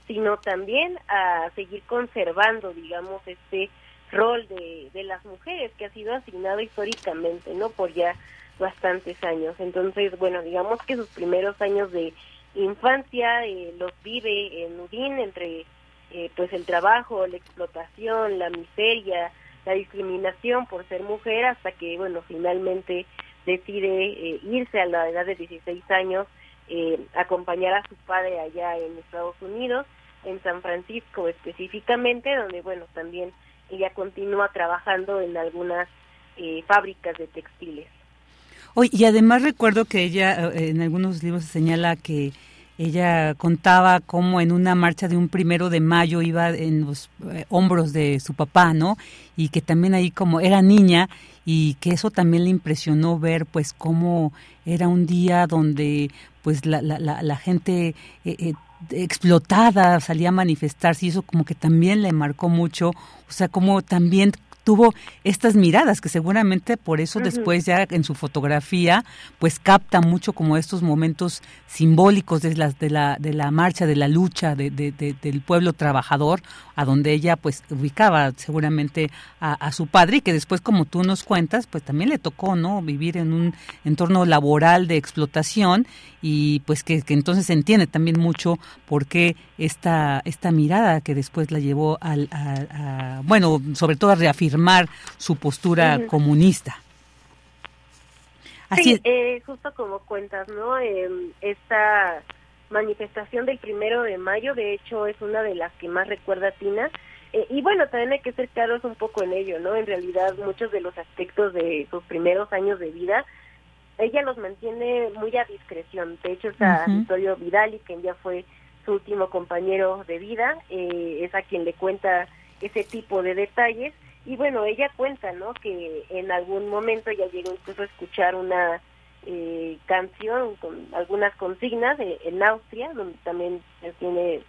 sino también a seguir conservando, digamos, este rol de, de las mujeres que ha sido asignado históricamente, ¿no? Por ya bastantes años. Entonces, bueno, digamos que sus primeros años de infancia eh, los vive en Udín entre eh, pues el trabajo, la explotación, la miseria, la discriminación por ser mujer hasta que, bueno, finalmente decide eh, irse a la edad de 16 años, eh, acompañar a su padre allá en Estados Unidos, en San Francisco específicamente, donde, bueno, también ella continúa trabajando en algunas eh, fábricas de textiles. Y además recuerdo que ella en algunos libros se señala que ella contaba cómo en una marcha de un primero de mayo iba en los hombros de su papá, ¿no? Y que también ahí como era niña y que eso también le impresionó ver pues cómo era un día donde pues la, la, la, gente eh, eh, explotada salía a manifestarse y eso como que también le marcó mucho, o sea, como también tuvo estas miradas que seguramente por eso después ya en su fotografía pues capta mucho como estos momentos simbólicos de la, de la, de la marcha, de la lucha de, del pueblo trabajador, a donde ella pues ubicaba seguramente a, su padre y que después como tú nos cuentas pues también le tocó no vivir en un entorno laboral de explotación y pues que, entonces se entiende también mucho por qué esta, esta mirada que después la llevó al, a, bueno sobre todo a reafirmar su postura comunista. Así sí, eh, justo como cuentas, ¿no? Em, esta manifestación del primero de mayo, de hecho, es una de las que más recuerda Tina. Eh, y bueno, también hay que ser claros un poco en ello, ¿no? En realidad, muchos de los aspectos de sus primeros años de vida, ella los mantiene muy a discreción. De hecho, está uh Vittorio Vidal, quien ya fue su último compañero de vida, eh, es a quien le cuenta ese tipo de detalles y bueno, ella cuenta, ¿no? Que en algún momento ya llegó incluso a escuchar una eh, canción con algunas consignas en Austria, donde también tiene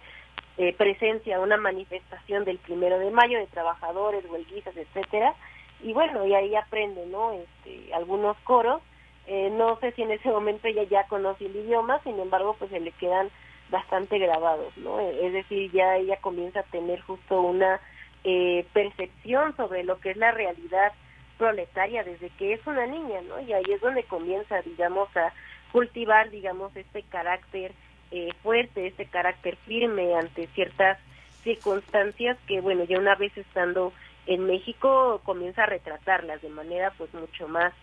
eh, presencia una manifestación del primero de mayo de trabajadores, huelguistas, etcétera. Y bueno, y ahí aprende, ¿no? Este, algunos coros. Eh, no sé si en ese momento ella ya conoce el idioma, sin embargo, pues se le quedan bastante grabados, ¿no? Es decir, ya ella comienza a tener justo una eh, percepción sobre lo que es la realidad proletaria desde que es una niña, ¿no? Y ahí es donde comienza, digamos, a cultivar, digamos, este carácter eh, fuerte, este carácter firme ante ciertas circunstancias que, bueno, ya una vez estando en México comienza a retratarlas de manera, pues, mucho más,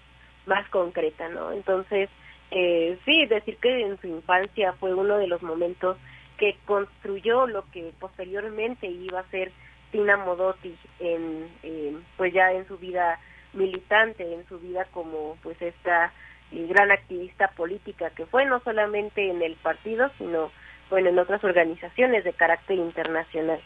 más concreta, ¿no? Entonces, eh, sí, decir que en su infancia fue uno de los momentos que construyó lo que posteriormente iba a ser Tina Modotti en, pues ya en su vida militante, en su vida como pues esta eh, gran activista política que fue no solamente en el partido, sino bueno en otras organizaciones de carácter internacional.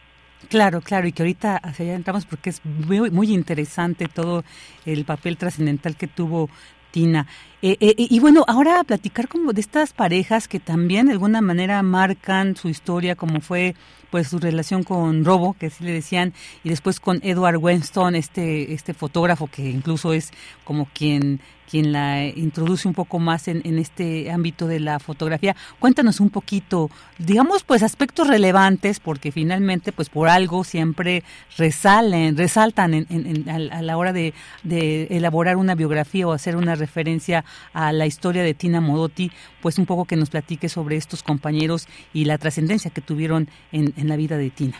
Claro, claro, y que ahorita hacia allá entramos porque es muy, muy interesante todo el papel trascendental que tuvo Eh, eh, y bueno, ahora platicar como de estas parejas que también de alguna manera marcan su historia, como fue pues su relación con Robo, que así le decían, y después con Edward Winston, este, este fotógrafo que incluso es como quien quien la introduce un poco más en, en, este ámbito de la fotografía. Cuéntanos un poquito, digamos, pues aspectos relevantes, porque finalmente, pues por algo siempre resalen, resaltan en, a la hora de, de, elaborar una biografía o hacer una referencia a la historia de Tina Modotti, pues un poco que nos platique sobre estos compañeros y la trascendencia que tuvieron en, en la vida de Tina.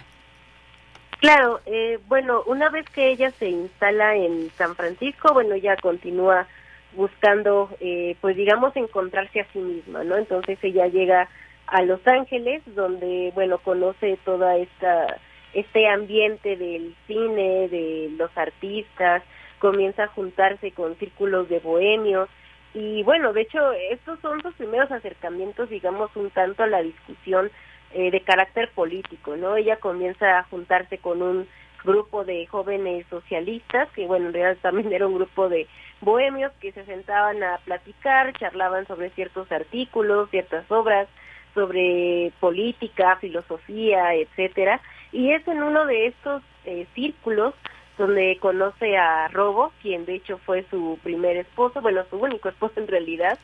Claro, eh, bueno, una vez que ella se instala en San Francisco, bueno, ya continúa buscando, eh, pues digamos, encontrarse a sí misma, ¿no? Entonces ella llega a Los Ángeles, donde, bueno, conoce toda esta este ambiente del cine, de los artistas, comienza a juntarse con círculos de bohemios y bueno, de hecho, estos son sus primeros acercamientos, digamos, un tanto a la discusión eh, de carácter político, ¿no? Ella comienza a juntarse con un grupo de jóvenes socialistas, que bueno, en realidad también era un grupo de bohemios que se sentaban a platicar, charlaban sobre ciertos artículos, ciertas obras, sobre política, filosofía, etcétera, y es en uno de estos eh, círculos donde conoce a Robo, quien de hecho fue su primer esposo, bueno, su único esposo en realidad.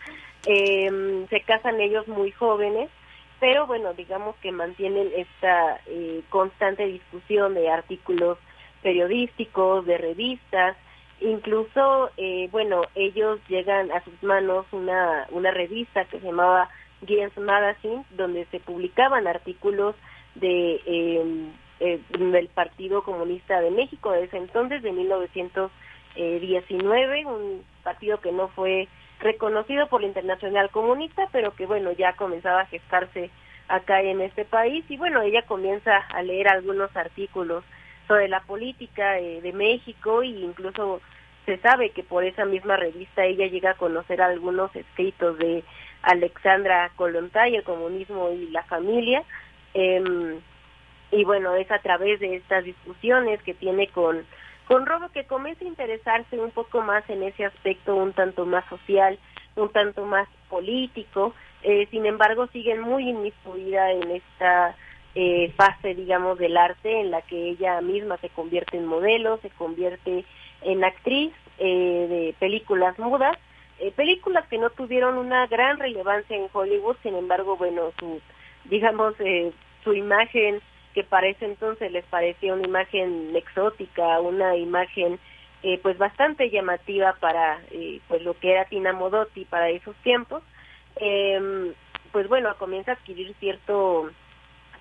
Eh, se casan ellos muy jóvenes, pero bueno, digamos que mantienen esta eh, constante discusión de artículos periodísticos, de revistas, incluso, eh, bueno, ellos llegan a sus manos una, una revista que se llamaba Guinness Magazine, donde se publicaban artículos de em, eh, del Partido Comunista de México desde entonces, de 1919, un partido que no fue reconocido por la Internacional Comunista, pero que bueno, ya comenzaba a gestarse acá en este país y bueno, ella comienza a leer algunos artículos sobre la política eh, de México e incluso se sabe que por esa misma revista ella llega a conocer algunos escritos de Alexandra Kolontai, el comunismo y la familia. Eh, y bueno, es a través de estas discusiones que tiene con, con Robo que comienza a interesarse un poco más en ese aspecto un tanto más social, un tanto más político, eh, sin embargo siguen muy inmiscuida en esta eh, fase, digamos, del arte en la que ella misma se convierte en modelo, se convierte en actriz eh, de películas mudas, eh, películas que no tuvieron una gran relevancia en Hollywood, sin embargo, bueno, su, digamos, eh, su imagen que para ese entonces les parecía una imagen exótica, una imagen eh, pues bastante llamativa para eh, pues lo que era Tina Modotti para esos tiempos, eh, pues bueno, comienza a adquirir cierto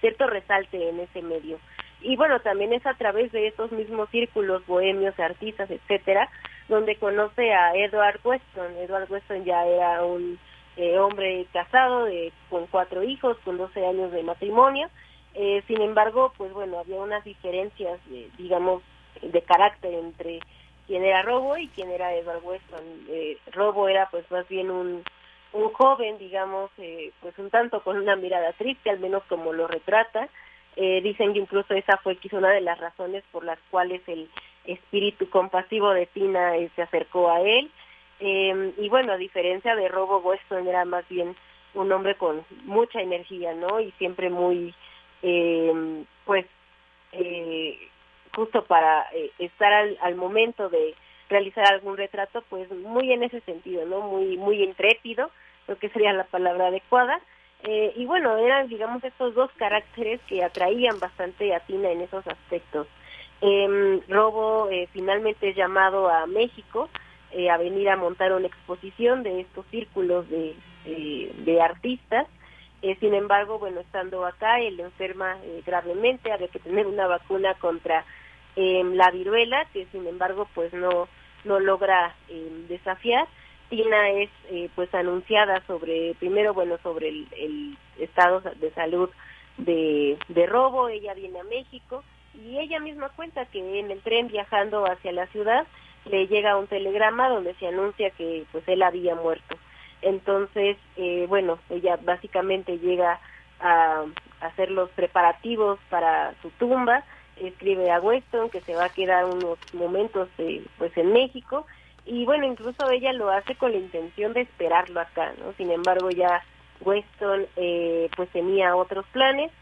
cierto resalte en ese medio. Y bueno, también es a través de esos mismos círculos bohemios, artistas, etcétera, donde conoce a Edward Weston. Edward Weston ya era un eh, hombre casado de, con cuatro hijos, con 12 años de matrimonio, eh, sin embargo, pues bueno, había unas diferencias, digamos, de carácter entre quién era Robo y quién era Edward Weston. Eh, Robo era pues más bien un, un joven, digamos, eh, pues un tanto con una mirada triste, al menos como lo retrata. Eh, dicen que incluso esa fue quizá una de las razones por las cuales el espíritu compasivo de Tina eh, se acercó a él. Eh, y bueno, a diferencia de Robo, Weston era más bien un hombre con mucha energía, ¿no? Y siempre muy eh, pues eh, justo para eh, estar al, al, momento de realizar algún retrato pues muy en ese sentido no muy muy intrépido lo que sería la palabra adecuada. Y bueno eran digamos estos dos caracteres que atraían bastante a Tina en esos aspectos. Eh, Robo finalmente es llamado a México a venir a montar una exposición de estos círculos de, de artistas eh, sin embargo, bueno, estando acá, él enferma eh, gravemente, había que tener una vacuna contra eh, la viruela, que sin embargo, pues no, no logra desafiar. Tina es pues anunciada sobre, primero, bueno, sobre el, el estado de salud de, de robo, ella viene a México y ella misma cuenta que en el tren viajando hacia la ciudad le llega un telegrama donde se anuncia que pues él había muerto. Entonces, eh, bueno, ella básicamente llega a, hacer los preparativos para su tumba, escribe a Weston que se va a quedar unos momentos eh, pues en México y bueno, incluso ella lo hace con la intención de esperarlo acá, ¿no? Sin embargo, ya Weston eh, pues tenía otros planes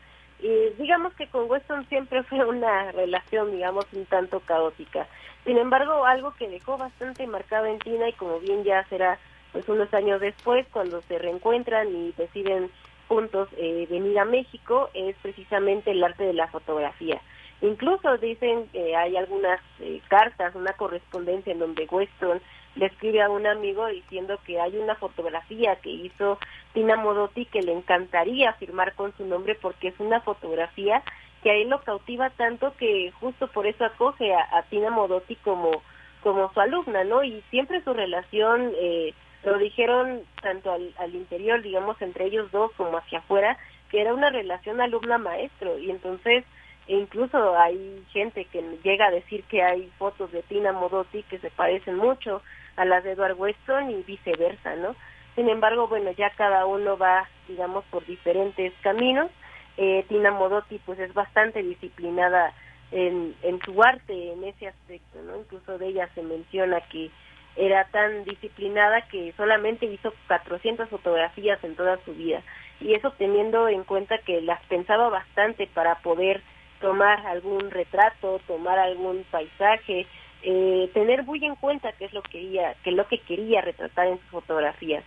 y digamos que con Weston siempre fue una relación, digamos, un tanto caótica. Sin embargo, algo que dejó bastante marcado en Tina y como bien ya será pues unos años después, cuando se reencuentran y deciden juntos eh, venir a México, es precisamente el arte de la fotografía. Incluso dicen que hay algunas eh, cartas, una correspondencia en donde Weston le escribe a un amigo diciendo que hay una fotografía que hizo Tina Modotti que le encantaría firmar con su nombre porque es una fotografía que a él lo cautiva tanto que justo por eso acoge a, Tina Modotti como como su alumna, ¿no? Y siempre su relación eh, Lo dijeron tanto al, al interior, digamos, entre ellos dos como hacia afuera, que era una relación alumna-maestro y entonces e incluso hay gente que llega a decir que hay fotos de Tina Modotti que se parecen mucho a las de Edward Weston y viceversa, ¿no? Sin embargo, bueno, ya cada uno va, digamos, por diferentes caminos. Eh, Tina Modotti, pues, es bastante disciplinada en, en su arte, en ese aspecto, ¿no? Incluso de ella se menciona que era tan disciplinada que solamente hizo 400 fotografías en toda su vida. Y eso teniendo en cuenta que las pensaba bastante para poder tomar algún retrato, tomar algún paisaje, eh, tener muy en cuenta qué es lo que quería, qué es lo que quería retratar en sus fotografías.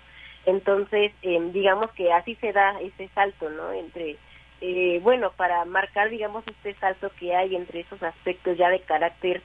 Entonces, eh, digamos que así se da ese salto, ¿no? Entre, eh, bueno, para marcar, digamos, este salto que hay entre esos aspectos ya de carácter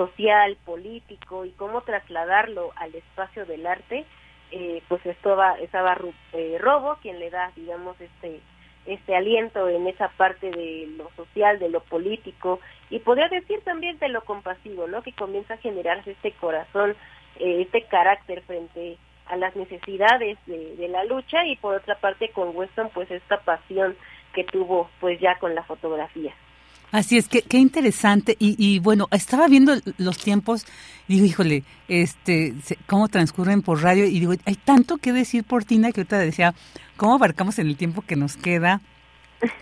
social, político y cómo trasladarlo al espacio del arte, eh, pues estaba, estaba eh, Robo quien le da, digamos, este este aliento en esa parte de lo social, de lo político y podría decir también de lo compasivo, ¿no? Que comienza a generarse este corazón, eh, este carácter frente a las necesidades de, la lucha y por otra parte con Weston pues esta pasión que tuvo pues ya con la fotografía. Así es, que qué interesante. Y, y, bueno, estaba viendo los tiempos, digo, híjole, este, cómo transcurren por radio, y digo, hay tanto que decir por Tina que ahorita decía, ¿cómo abarcamos en el tiempo que nos queda?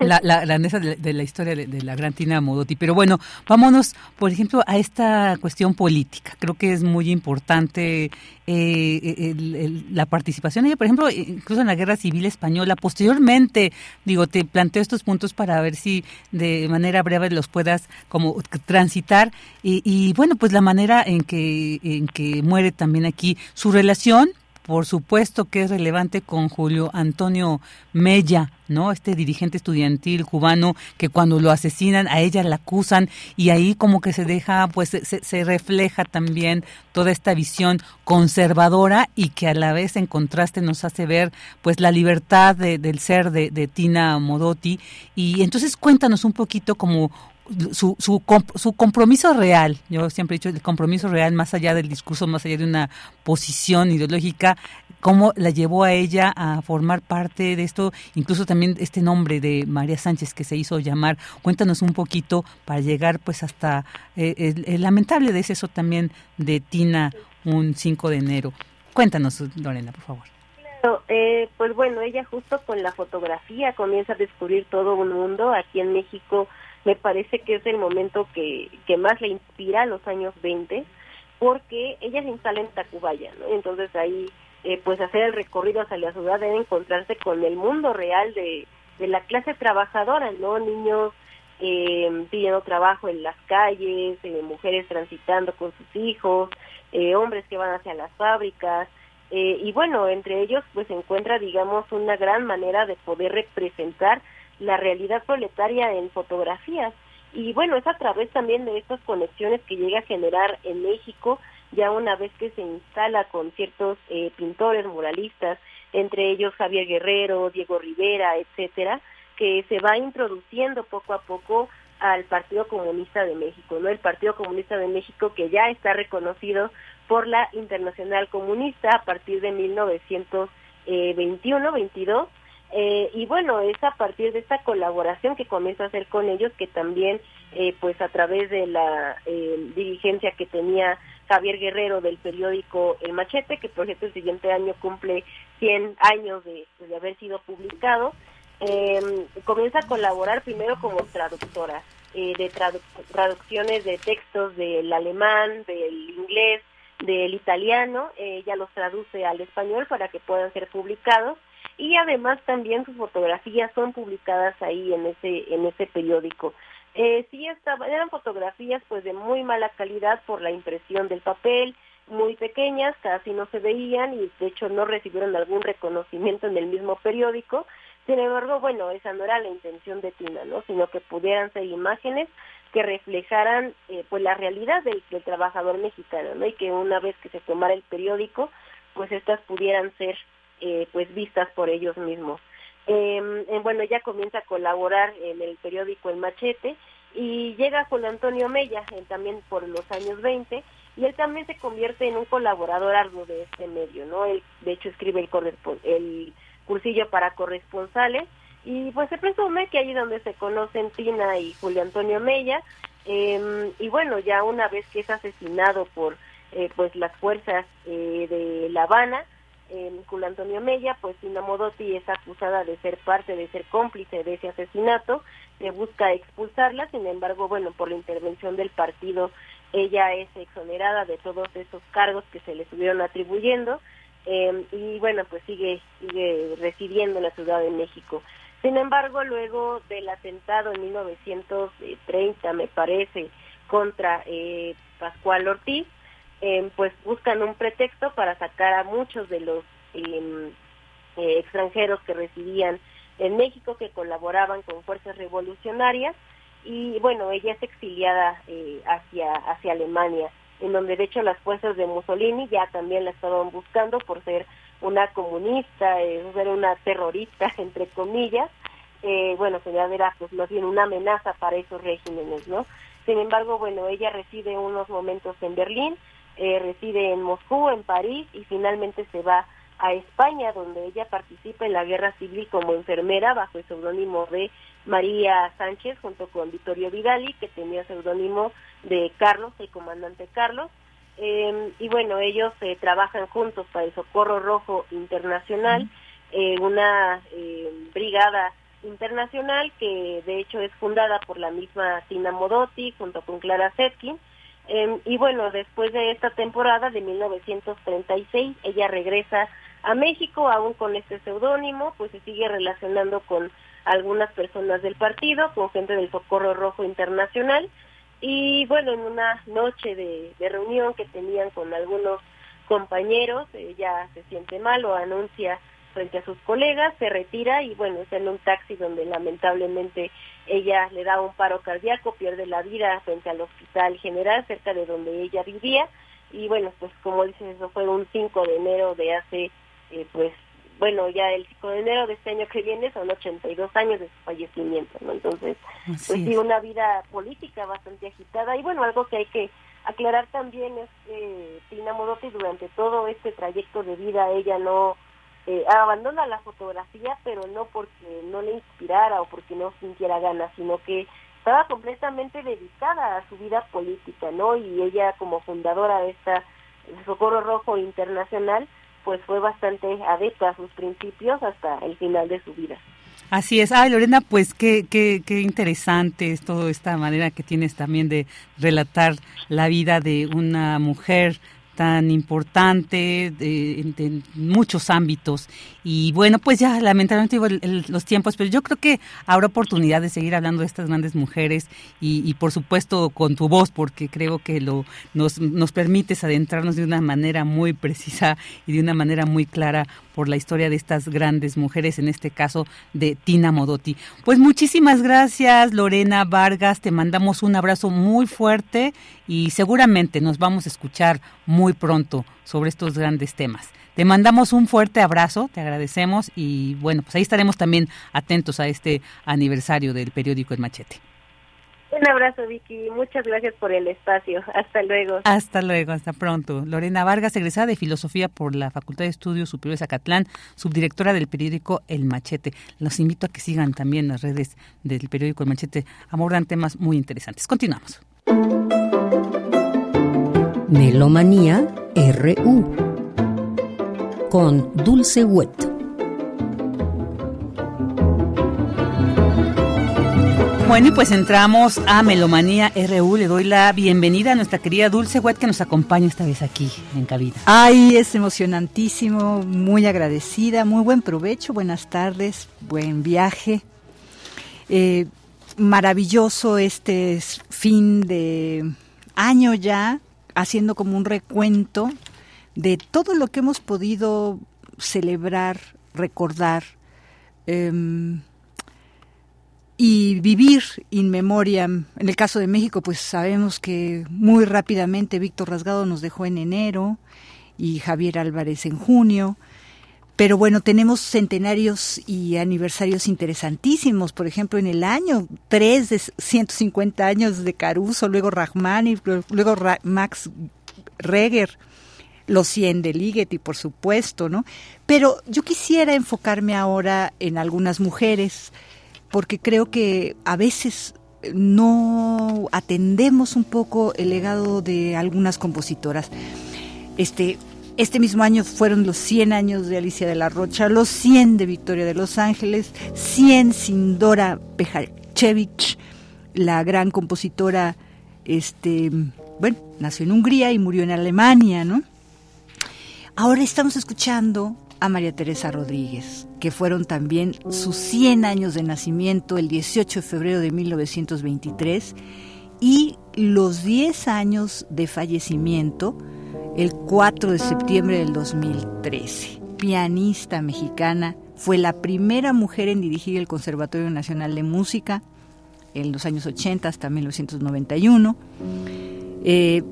La, la grandeza de, de, la historia de, la gran Tina Modotti. Pero bueno, vámonos, por ejemplo, a esta cuestión política. Creo que es muy importante eh, el, el, la participación. Ella, por ejemplo, incluso en la Guerra Civil Española, posteriormente, digo, te planteo estos puntos para ver si de manera breve los puedas como transitar. Y, y bueno, pues la manera en que, en que muere también aquí su relación por supuesto que es relevante con Julio Antonio Mella, ¿no? Este dirigente estudiantil cubano que cuando lo asesinan a ella la acusan y ahí como que se deja, pues se, se refleja también toda esta visión conservadora y que a la vez en contraste nos hace ver pues la libertad de, del ser de, de Tina Modotti y entonces cuéntanos un poquito como su, su, su, compromiso real, yo siempre he dicho el compromiso real más allá del discurso, más allá de una posición ideológica, cómo la llevó a ella a formar parte de esto, incluso también este nombre de María Sánchez que se hizo llamar. Cuéntanos un poquito para llegar pues hasta eh, el, el, lamentable deceso también de Tina un 5 de enero. Cuéntanos, Lorena, por favor. Claro, eh, pues bueno, ella justo con la fotografía comienza a descubrir todo un mundo aquí en México me parece que es el momento que, que más le inspira a los años 20, porque ella se instala en Tacubaya, ¿no? Entonces ahí, eh, pues hacer el recorrido hacia la ciudad debe encontrarse con el mundo real de, de la clase trabajadora, ¿no? Niños eh, pidiendo trabajo en las calles, eh, mujeres transitando con sus hijos, eh, hombres que van hacia las fábricas, y bueno, entre ellos pues se encuentra, digamos, una gran manera de poder representar la realidad proletaria en fotografías. Y bueno, es a través también de estas conexiones que llega a generar en México, ya una vez que se instala con ciertos eh, pintores, muralistas, entre ellos Javier Guerrero, Diego Rivera, etcétera, que se va introduciendo poco a poco al Partido Comunista de México, ¿no? El Partido Comunista de México que ya está reconocido por la Internacional Comunista a partir de 1921, 22 eh, y bueno, es a partir de esta colaboración que comienza a hacer con ellos que también, eh, pues a través de la eh, dirigencia que tenía Javier Guerrero del periódico El Machete, que por ejemplo el siguiente año cumple 100 años de, de haber sido publicado, eh, comienza a colaborar primero como traductora de tradu traducciones de textos del alemán, del inglés, del italiano, ella los traduce al español para que puedan ser publicados y además también sus fotografías son publicadas ahí en ese en ese periódico. Eh, sí estaban, eran fotografías pues de muy mala calidad por la impresión del papel, muy pequeñas, casi no se veían y de hecho no recibieron algún reconocimiento en el mismo periódico. Sin embargo, bueno, esa no era la intención de Tina, ¿no? Sino que pudieran ser imágenes que reflejaran eh, pues la realidad del, del trabajador mexicano, ¿no? Y que una vez que se tomara el periódico, pues estas pudieran ser eh, pues vistas por ellos mismos. Eh, bueno, ella comienza a colaborar en el periódico El Machete y llega con Antonio Mella, también por los años 20, y él también se convierte en un colaborador arduo de este medio, ¿no? Él, de hecho, escribe el, el cursillo para corresponsales y pues se presume que ahí donde se conocen Tina y Julio Antonio Mella, em, y bueno, ya una vez que es asesinado por eh, pues las fuerzas eh, de La Habana, eh, Antonio Mella, pues Tina Modotti es acusada de ser parte, de ser cómplice de ese asesinato, se busca expulsarla, sin embargo, bueno, por la intervención del partido, ella es exonerada de todos esos cargos que se le estuvieron atribuyendo, eh, y bueno, pues sigue, sigue residiendo en la Ciudad de México. Sin embargo, luego del atentado en 1930, me parece, contra eh, Pascual Ortiz, eh, pues buscan un pretexto para sacar a muchos de los em, eh, extranjeros que residían en México, que colaboraban con fuerzas revolucionarias, y bueno, ella es exiliada eh, hacia, hacia Alemania, en donde de hecho las fuerzas de Mussolini ya también la estaban buscando por ser una comunista, eh, ser una terrorista, entre comillas, eh, bueno, que ya era pues más bien una amenaza para esos regímenes, ¿no? Sin embargo, bueno, ella reside unos momentos en Berlín, eh, reside en Moscú, en París y finalmente se va a España, donde ella participa en la guerra civil como enfermera bajo el seudónimo de María Sánchez, junto con Vittorio Vidali, que tenía seudónimo de Carlos, el comandante Carlos. Eh, y bueno, ellos eh, trabajan juntos para el Socorro Rojo Internacional, eh, una eh, brigada internacional que de hecho es fundada por la misma Tina Modotti junto con Clara Zetkin Em, y bueno, después de esta temporada de 1936, ella regresa a México, aún con este seudónimo, pues se sigue relacionando con algunas personas del partido, con gente del Socorro Rojo Internacional. Y bueno, en una noche de, reunión que tenían con algunos compañeros, ella se siente mal o anuncia frente a sus colegas, se retira y bueno, está en un taxi donde lamentablemente ella le da un paro cardíaco, pierde la vida frente al hospital general cerca de donde ella vivía. Y bueno, pues como dices, eso fue un 5 de enero de hace, eh, pues bueno, ya el 5 de enero de este año que viene son 82 años de su fallecimiento, ¿no? Entonces, pues sí, una vida política bastante agitada. Y bueno, algo que hay que aclarar también es que Tina Modotti durante todo este trayecto de vida ella no eh, abandona la fotografía, pero no porque no le inspirara o porque no sintiera ganas, sino que estaba completamente dedicada a su vida política, ¿no? Y ella como fundadora de esta Socorro Rojo Internacional, pues fue bastante adepta a sus principios hasta el final de su vida. Así es. Ay, Lorena, pues qué, qué, qué interesante es toda esta manera que tienes también de relatar la vida de una mujer tan importante de, en, muchos ámbitos. Y bueno, pues ya lamentablemente los tiempos, pero yo creo que habrá oportunidad de seguir hablando de estas grandes mujeres y, por supuesto con tu voz, porque creo que lo nos, nos permites adentrarnos de una manera muy precisa y de una manera muy clara por la historia de estas grandes mujeres, en este caso de Tina Modotti. Pues muchísimas gracias, Lorena Vargas. Te mandamos un abrazo muy fuerte y seguramente nos vamos a escuchar muy pronto sobre estos grandes temas. Te mandamos un fuerte abrazo, te agradecemos y bueno, pues ahí estaremos también atentos a este aniversario del periódico El Machete. Un abrazo, Vicky. Muchas gracias por el espacio. Hasta luego. Hasta luego, hasta pronto. Lorena Vargas, egresada de Filosofía por la Facultad de Estudios Superiores de Zacatlán, subdirectora del periódico El Machete. Los invito a que sigan también las redes del periódico El Machete. Abordan temas muy interesantes. Continuamos. Melomanía RU con Dulce Wet. Bueno, y pues entramos a Melomanía RU. Le doy la bienvenida a nuestra querida Dulce Wet que nos acompaña esta vez aquí en cabina. Ay, es emocionantísimo, muy agradecida, muy buen provecho, buenas tardes, buen viaje. Eh, maravilloso este fin de año ya, haciendo como un recuento de todo lo que hemos podido celebrar, recordar. Em, y vivir in memoriam. En el caso de México, pues sabemos que muy rápidamente Víctor Rasgado nos dejó en enero y Javier Álvarez en junio. Pero bueno, tenemos centenarios y aniversarios interesantísimos. Por ejemplo, en el año 3 de 150 años de Caruso, luego Rahman y luego Max Reger, los 100 de Ligeti, por supuesto, ¿no? Pero yo quisiera enfocarme ahora en algunas mujeres, porque creo que a veces no atendemos un poco el legado de algunas compositoras. Este, este mismo año fueron los 100 años de Alicia de la Rocha, los 100 de Victoria de los Ángeles, 100 sin Dora Pejarchevich, la gran compositora, este, bueno, nació en Hungría y murió en Alemania, ¿no? Ahora estamos escuchando a María Teresa Rodríguez, que fueron también sus 100 años de nacimiento el 18 de febrero de 1923 y los 10 años de fallecimiento el 4 de septiembre del 2013. Pianista mexicana, fue la primera mujer en dirigir el Conservatorio Nacional de Música en los años 80 hasta 1991. Eh,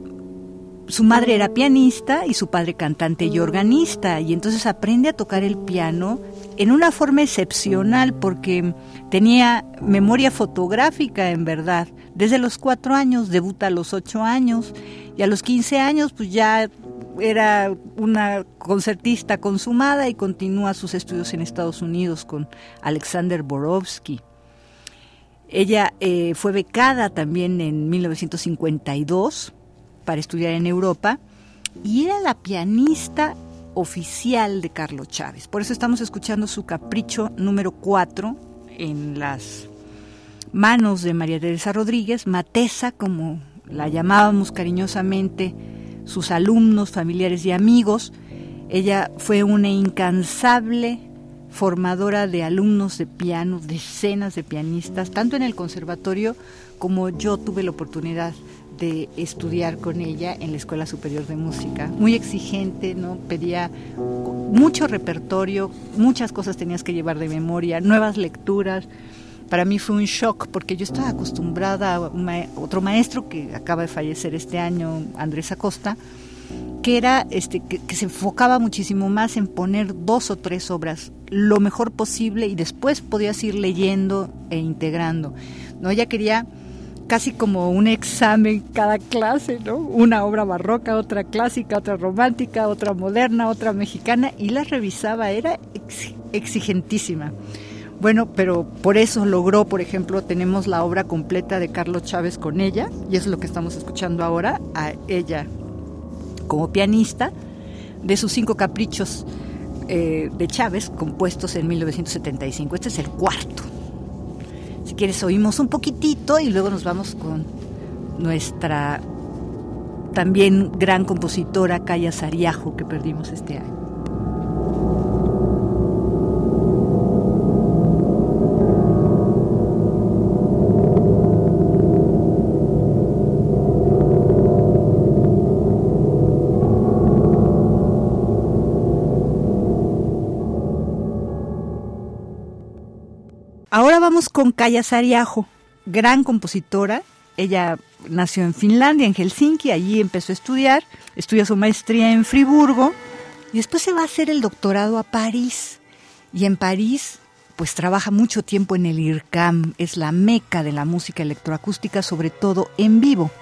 su madre era pianista y su padre cantante y organista, y entonces aprende a tocar el piano en una forma excepcional porque tenía memoria fotográfica en verdad. Desde los cuatro años, debuta a los ocho años, y a los quince años pues ya era una concertista consumada y continúa sus estudios en Estados Unidos con Alexander Borowski. Ella eh, fue becada también en 1952 para estudiar en Europa y era la pianista oficial de Carlos Chávez. Por eso estamos escuchando su capricho número 4 en las manos de María Teresa Rodríguez, Matesa, como la llamábamos cariñosamente sus alumnos, familiares y amigos. Ella fue una incansable formadora de alumnos de piano, decenas de pianistas, tanto en el conservatorio como yo tuve la oportunidad de estudiar con ella en la Escuela Superior de Música. Muy exigente, ¿no? Pedía mucho repertorio, muchas cosas tenías que llevar de memoria, nuevas lecturas. Para mí fue un shock porque yo estaba acostumbrada a otro maestro que acaba de fallecer este año, Andrés Acosta, que era este que, se enfocaba muchísimo más en poner dos o tres obras lo mejor posible y después podías ir leyendo e integrando. No, ella quería casi como un examen cada clase, ¿no? Una obra barroca, otra clásica, otra romántica, otra moderna, otra mexicana, y la revisaba, era exigentísima. Bueno, pero por eso logró, por ejemplo, tenemos la obra completa de Carlos Chávez con ella, y es lo que estamos escuchando ahora, a ella como pianista, de sus cinco caprichos eh, de Chávez, compuestos en 1975. Este es el cuarto. Quieres oímos un poquitito y luego nos vamos con nuestra también gran compositora Calla Sariajo que perdimos este año. Vamos con Kaya Sariajo, gran compositora. Ella nació en Finlandia, en Helsinki, allí empezó a estudiar, estudia su maestría en Friburgo y después se va a hacer el doctorado a París. Y en París, pues trabaja mucho tiempo en el IRCAM, es la meca de la música electroacústica, sobre todo en vivo.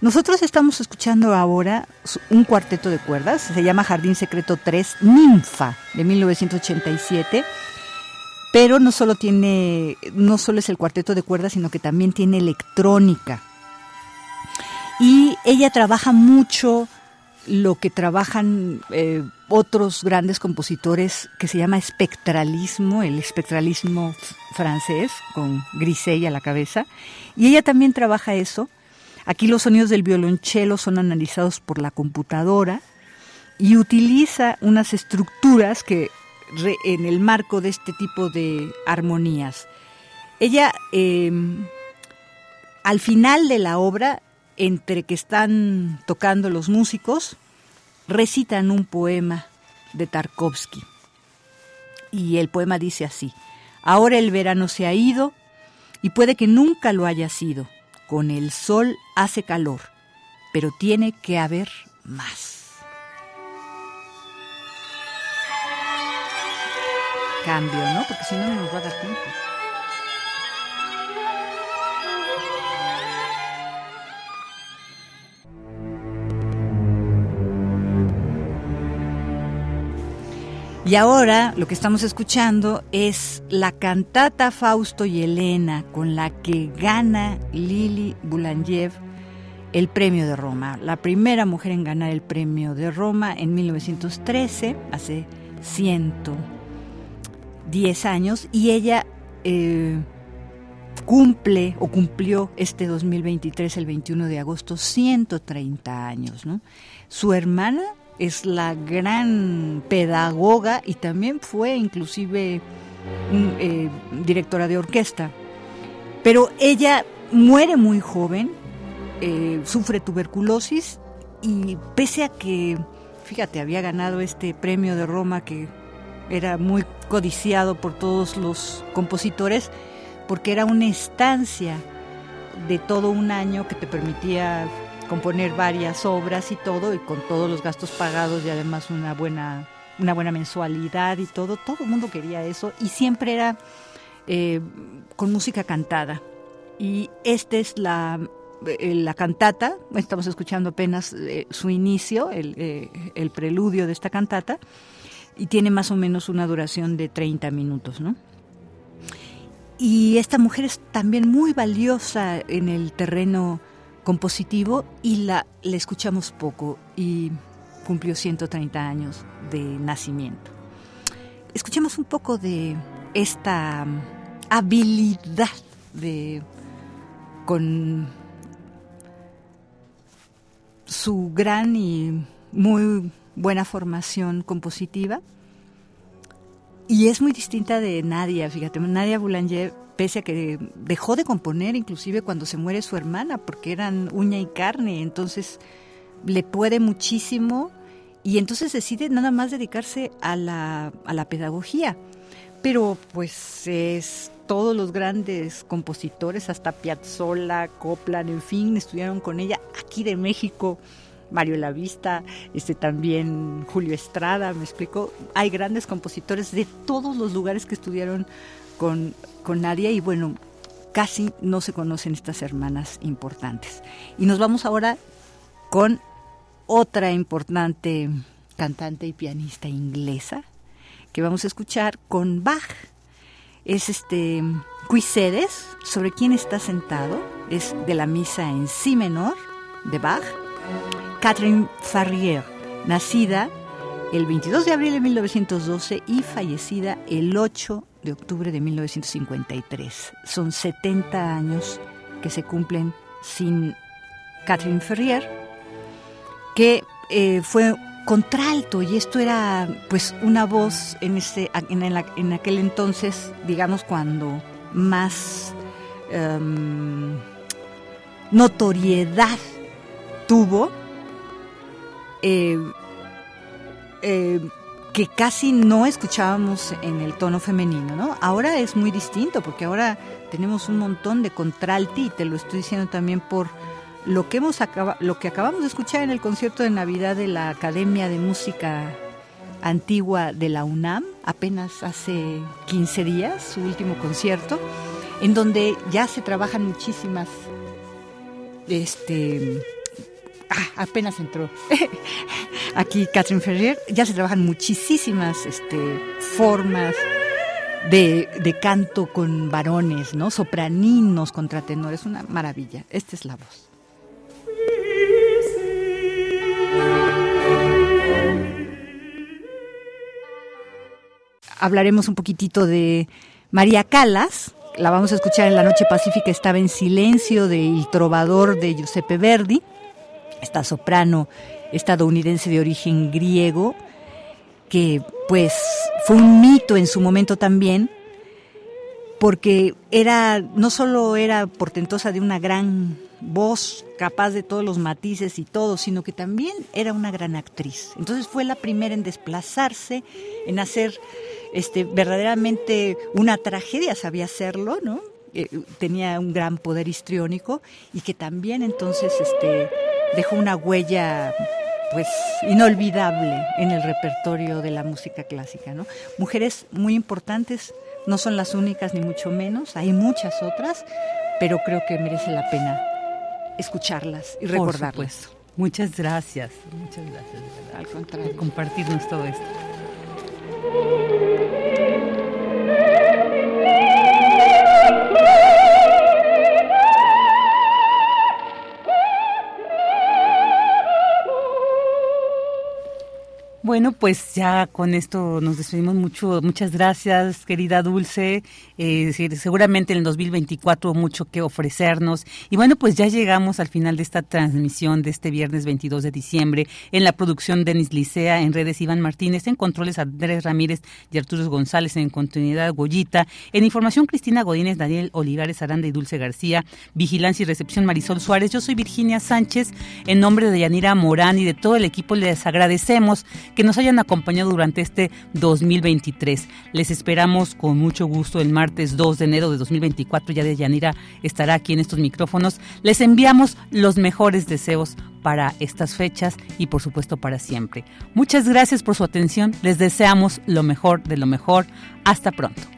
Nosotros estamos escuchando ahora un cuarteto de cuerdas, se llama Jardín Secreto 3, Ninfa, de 1987 pero no solo tiene, no solo es el cuarteto de cuerdas, sino que también tiene electrónica. Y ella trabaja mucho lo que trabajan eh, otros grandes compositores que se llama espectralismo, el espectralismo francés, con Grisey a la cabeza. Y ella también trabaja eso. Aquí los sonidos del violonchelo son analizados por la computadora y utiliza unas estructuras que en el marco de este tipo de armonías. Ella, em, al final de la obra, entre que están tocando los músicos, recitan un poema de Tarkovsky. Y el poema dice así, ahora el verano se ha ido y puede que nunca lo haya sido. Con el sol hace calor, pero tiene que haber más. cambio, ¿no? Porque si no, no nos va a dar tiempo. Y ahora lo que estamos escuchando es la cantata Fausto y Elena con la que gana Lili Boulanger el Premio de Roma, la primera mujer en ganar el Premio de Roma en 1913, hace 100 110 años, y ella eh, cumple o cumplió este 2023, el 21 de agosto, 130 años. ¿no? Su hermana es la gran pedagoga y también fue inclusive eh, directora de orquesta. Pero ella muere muy joven, eh, sufre tuberculosis y pese a que, fíjate, había ganado este premio de Roma que era muy codiciado por todos los compositores, porque era una estancia de todo un año que te permitía componer varias obras y todo, y con todos los gastos pagados y además una buena, una buena mensualidad y todo, todo el mundo quería eso, y siempre era eh, con música cantada. Y esta es la, eh, la cantata, estamos escuchando apenas eh, su inicio, el, el preludio de esta cantata, y tiene más o menos una duración de 30 minutos, ¿no? Y esta mujer es también muy valiosa en el terreno compositivo y la, le escuchamos poco y cumplió 130 años de nacimiento. Escuchemos un poco de esta um, habilidad de con su gran y muy buena formación compositiva y es muy distinta de Nadia, fíjate, Nadia Boulanger, pese a que dejó de componer inclusive cuando se muere su hermana, porque eran uña y carne, entonces le puede muchísimo y entonces decide nada más dedicarse a la, a la pedagogía. Pero pues es todos los grandes compositores, hasta Piazzolla, Copland, en fin, estudiaron con ella aquí de México. Mario Lavista, este también Julio Estrada, me explico. Hay grandes compositores de todos los lugares que estudiaron con, con Nadia y bueno, casi no se conocen estas hermanas importantes. Y nos vamos ahora con otra importante cantante y pianista inglesa que vamos a escuchar con Bach. Es este Cuisedes, sobre quién está sentado, es de la misa en si menor de Bach Catherine Farrier, nacida el 22 de abril de 1912 y fallecida el 8 de octubre de 1953. Son 70 años que se cumplen sin Catherine Ferrier, que eh, fue contralto y esto era pues una voz en, ese, en, aquel entonces, digamos, cuando más em, notoriedad tuvo eh, eh, que casi no escuchábamos en el tono femenino, ¿no? Ahora es muy distinto porque ahora tenemos un montón de contralti y te lo estoy diciendo también por lo que hemos lo que acabamos de escuchar en el concierto de Navidad de la Academia de Música Antigua de la UNAM, apenas hace 15 días, su último concierto, en donde ya se trabajan muchísimas este ah, apenas entró aquí Catherine Ferrier, ya se trabajan muchísimas este, formas de, canto con varones, ¿no? Sopraninos, contratenores, una maravilla. Esta es la voz. Hablaremos un poquitito de María Calas, la vamos a escuchar en La Noche Pacífica, estaba en silencio, del trovador de Giuseppe Verdi esta soprano estadounidense de origen griego, que pues fue un mito en su momento también, porque era, no solo era portentosa de una gran voz capaz de todos los matices y todo, sino que también era una gran actriz. Entonces fue la primera en desplazarse, en hacer este, verdaderamente una tragedia, sabía hacerlo, ¿no? Eh, tenía un gran poder histriónico y que también entonces este, dejó una huella pues inolvidable en el repertorio de la música clásica, ¿no? Mujeres muy importantes, no son las únicas ni mucho menos, hay muchas otras, pero creo que merece la pena escucharlas y recordarlas. Muchas gracias, muchas gracias. Al contrario. Por compartirnos todo esto. Bueno, pues ya con esto nos despedimos mucho. Muchas gracias, querida Dulce. Eh, seguramente en el 2024 mucho que ofrecernos. Y bueno, pues ya llegamos al final de esta transmisión de este viernes 22 de diciembre. En la producción Denis Licea, en redes Iván Martínez, en controles Andrés Ramírez y Arturo González, en continuidad Goyita, en información Cristina Godínez, Daniel Olivares Aranda y Dulce García, vigilancia y recepción Marisol Suárez. Yo soy Virginia Sánchez. En nombre de Yanira Morán y de todo el equipo les agradecemos que nos hayan acompañado durante este 2023. Les esperamos con mucho gusto el martes 2 de enero de 2024. Ya de Yanira estará aquí en estos micrófonos. Les enviamos los mejores deseos para estas fechas y por supuesto para siempre. Muchas gracias por su atención. Les deseamos lo mejor de lo mejor. Hasta pronto.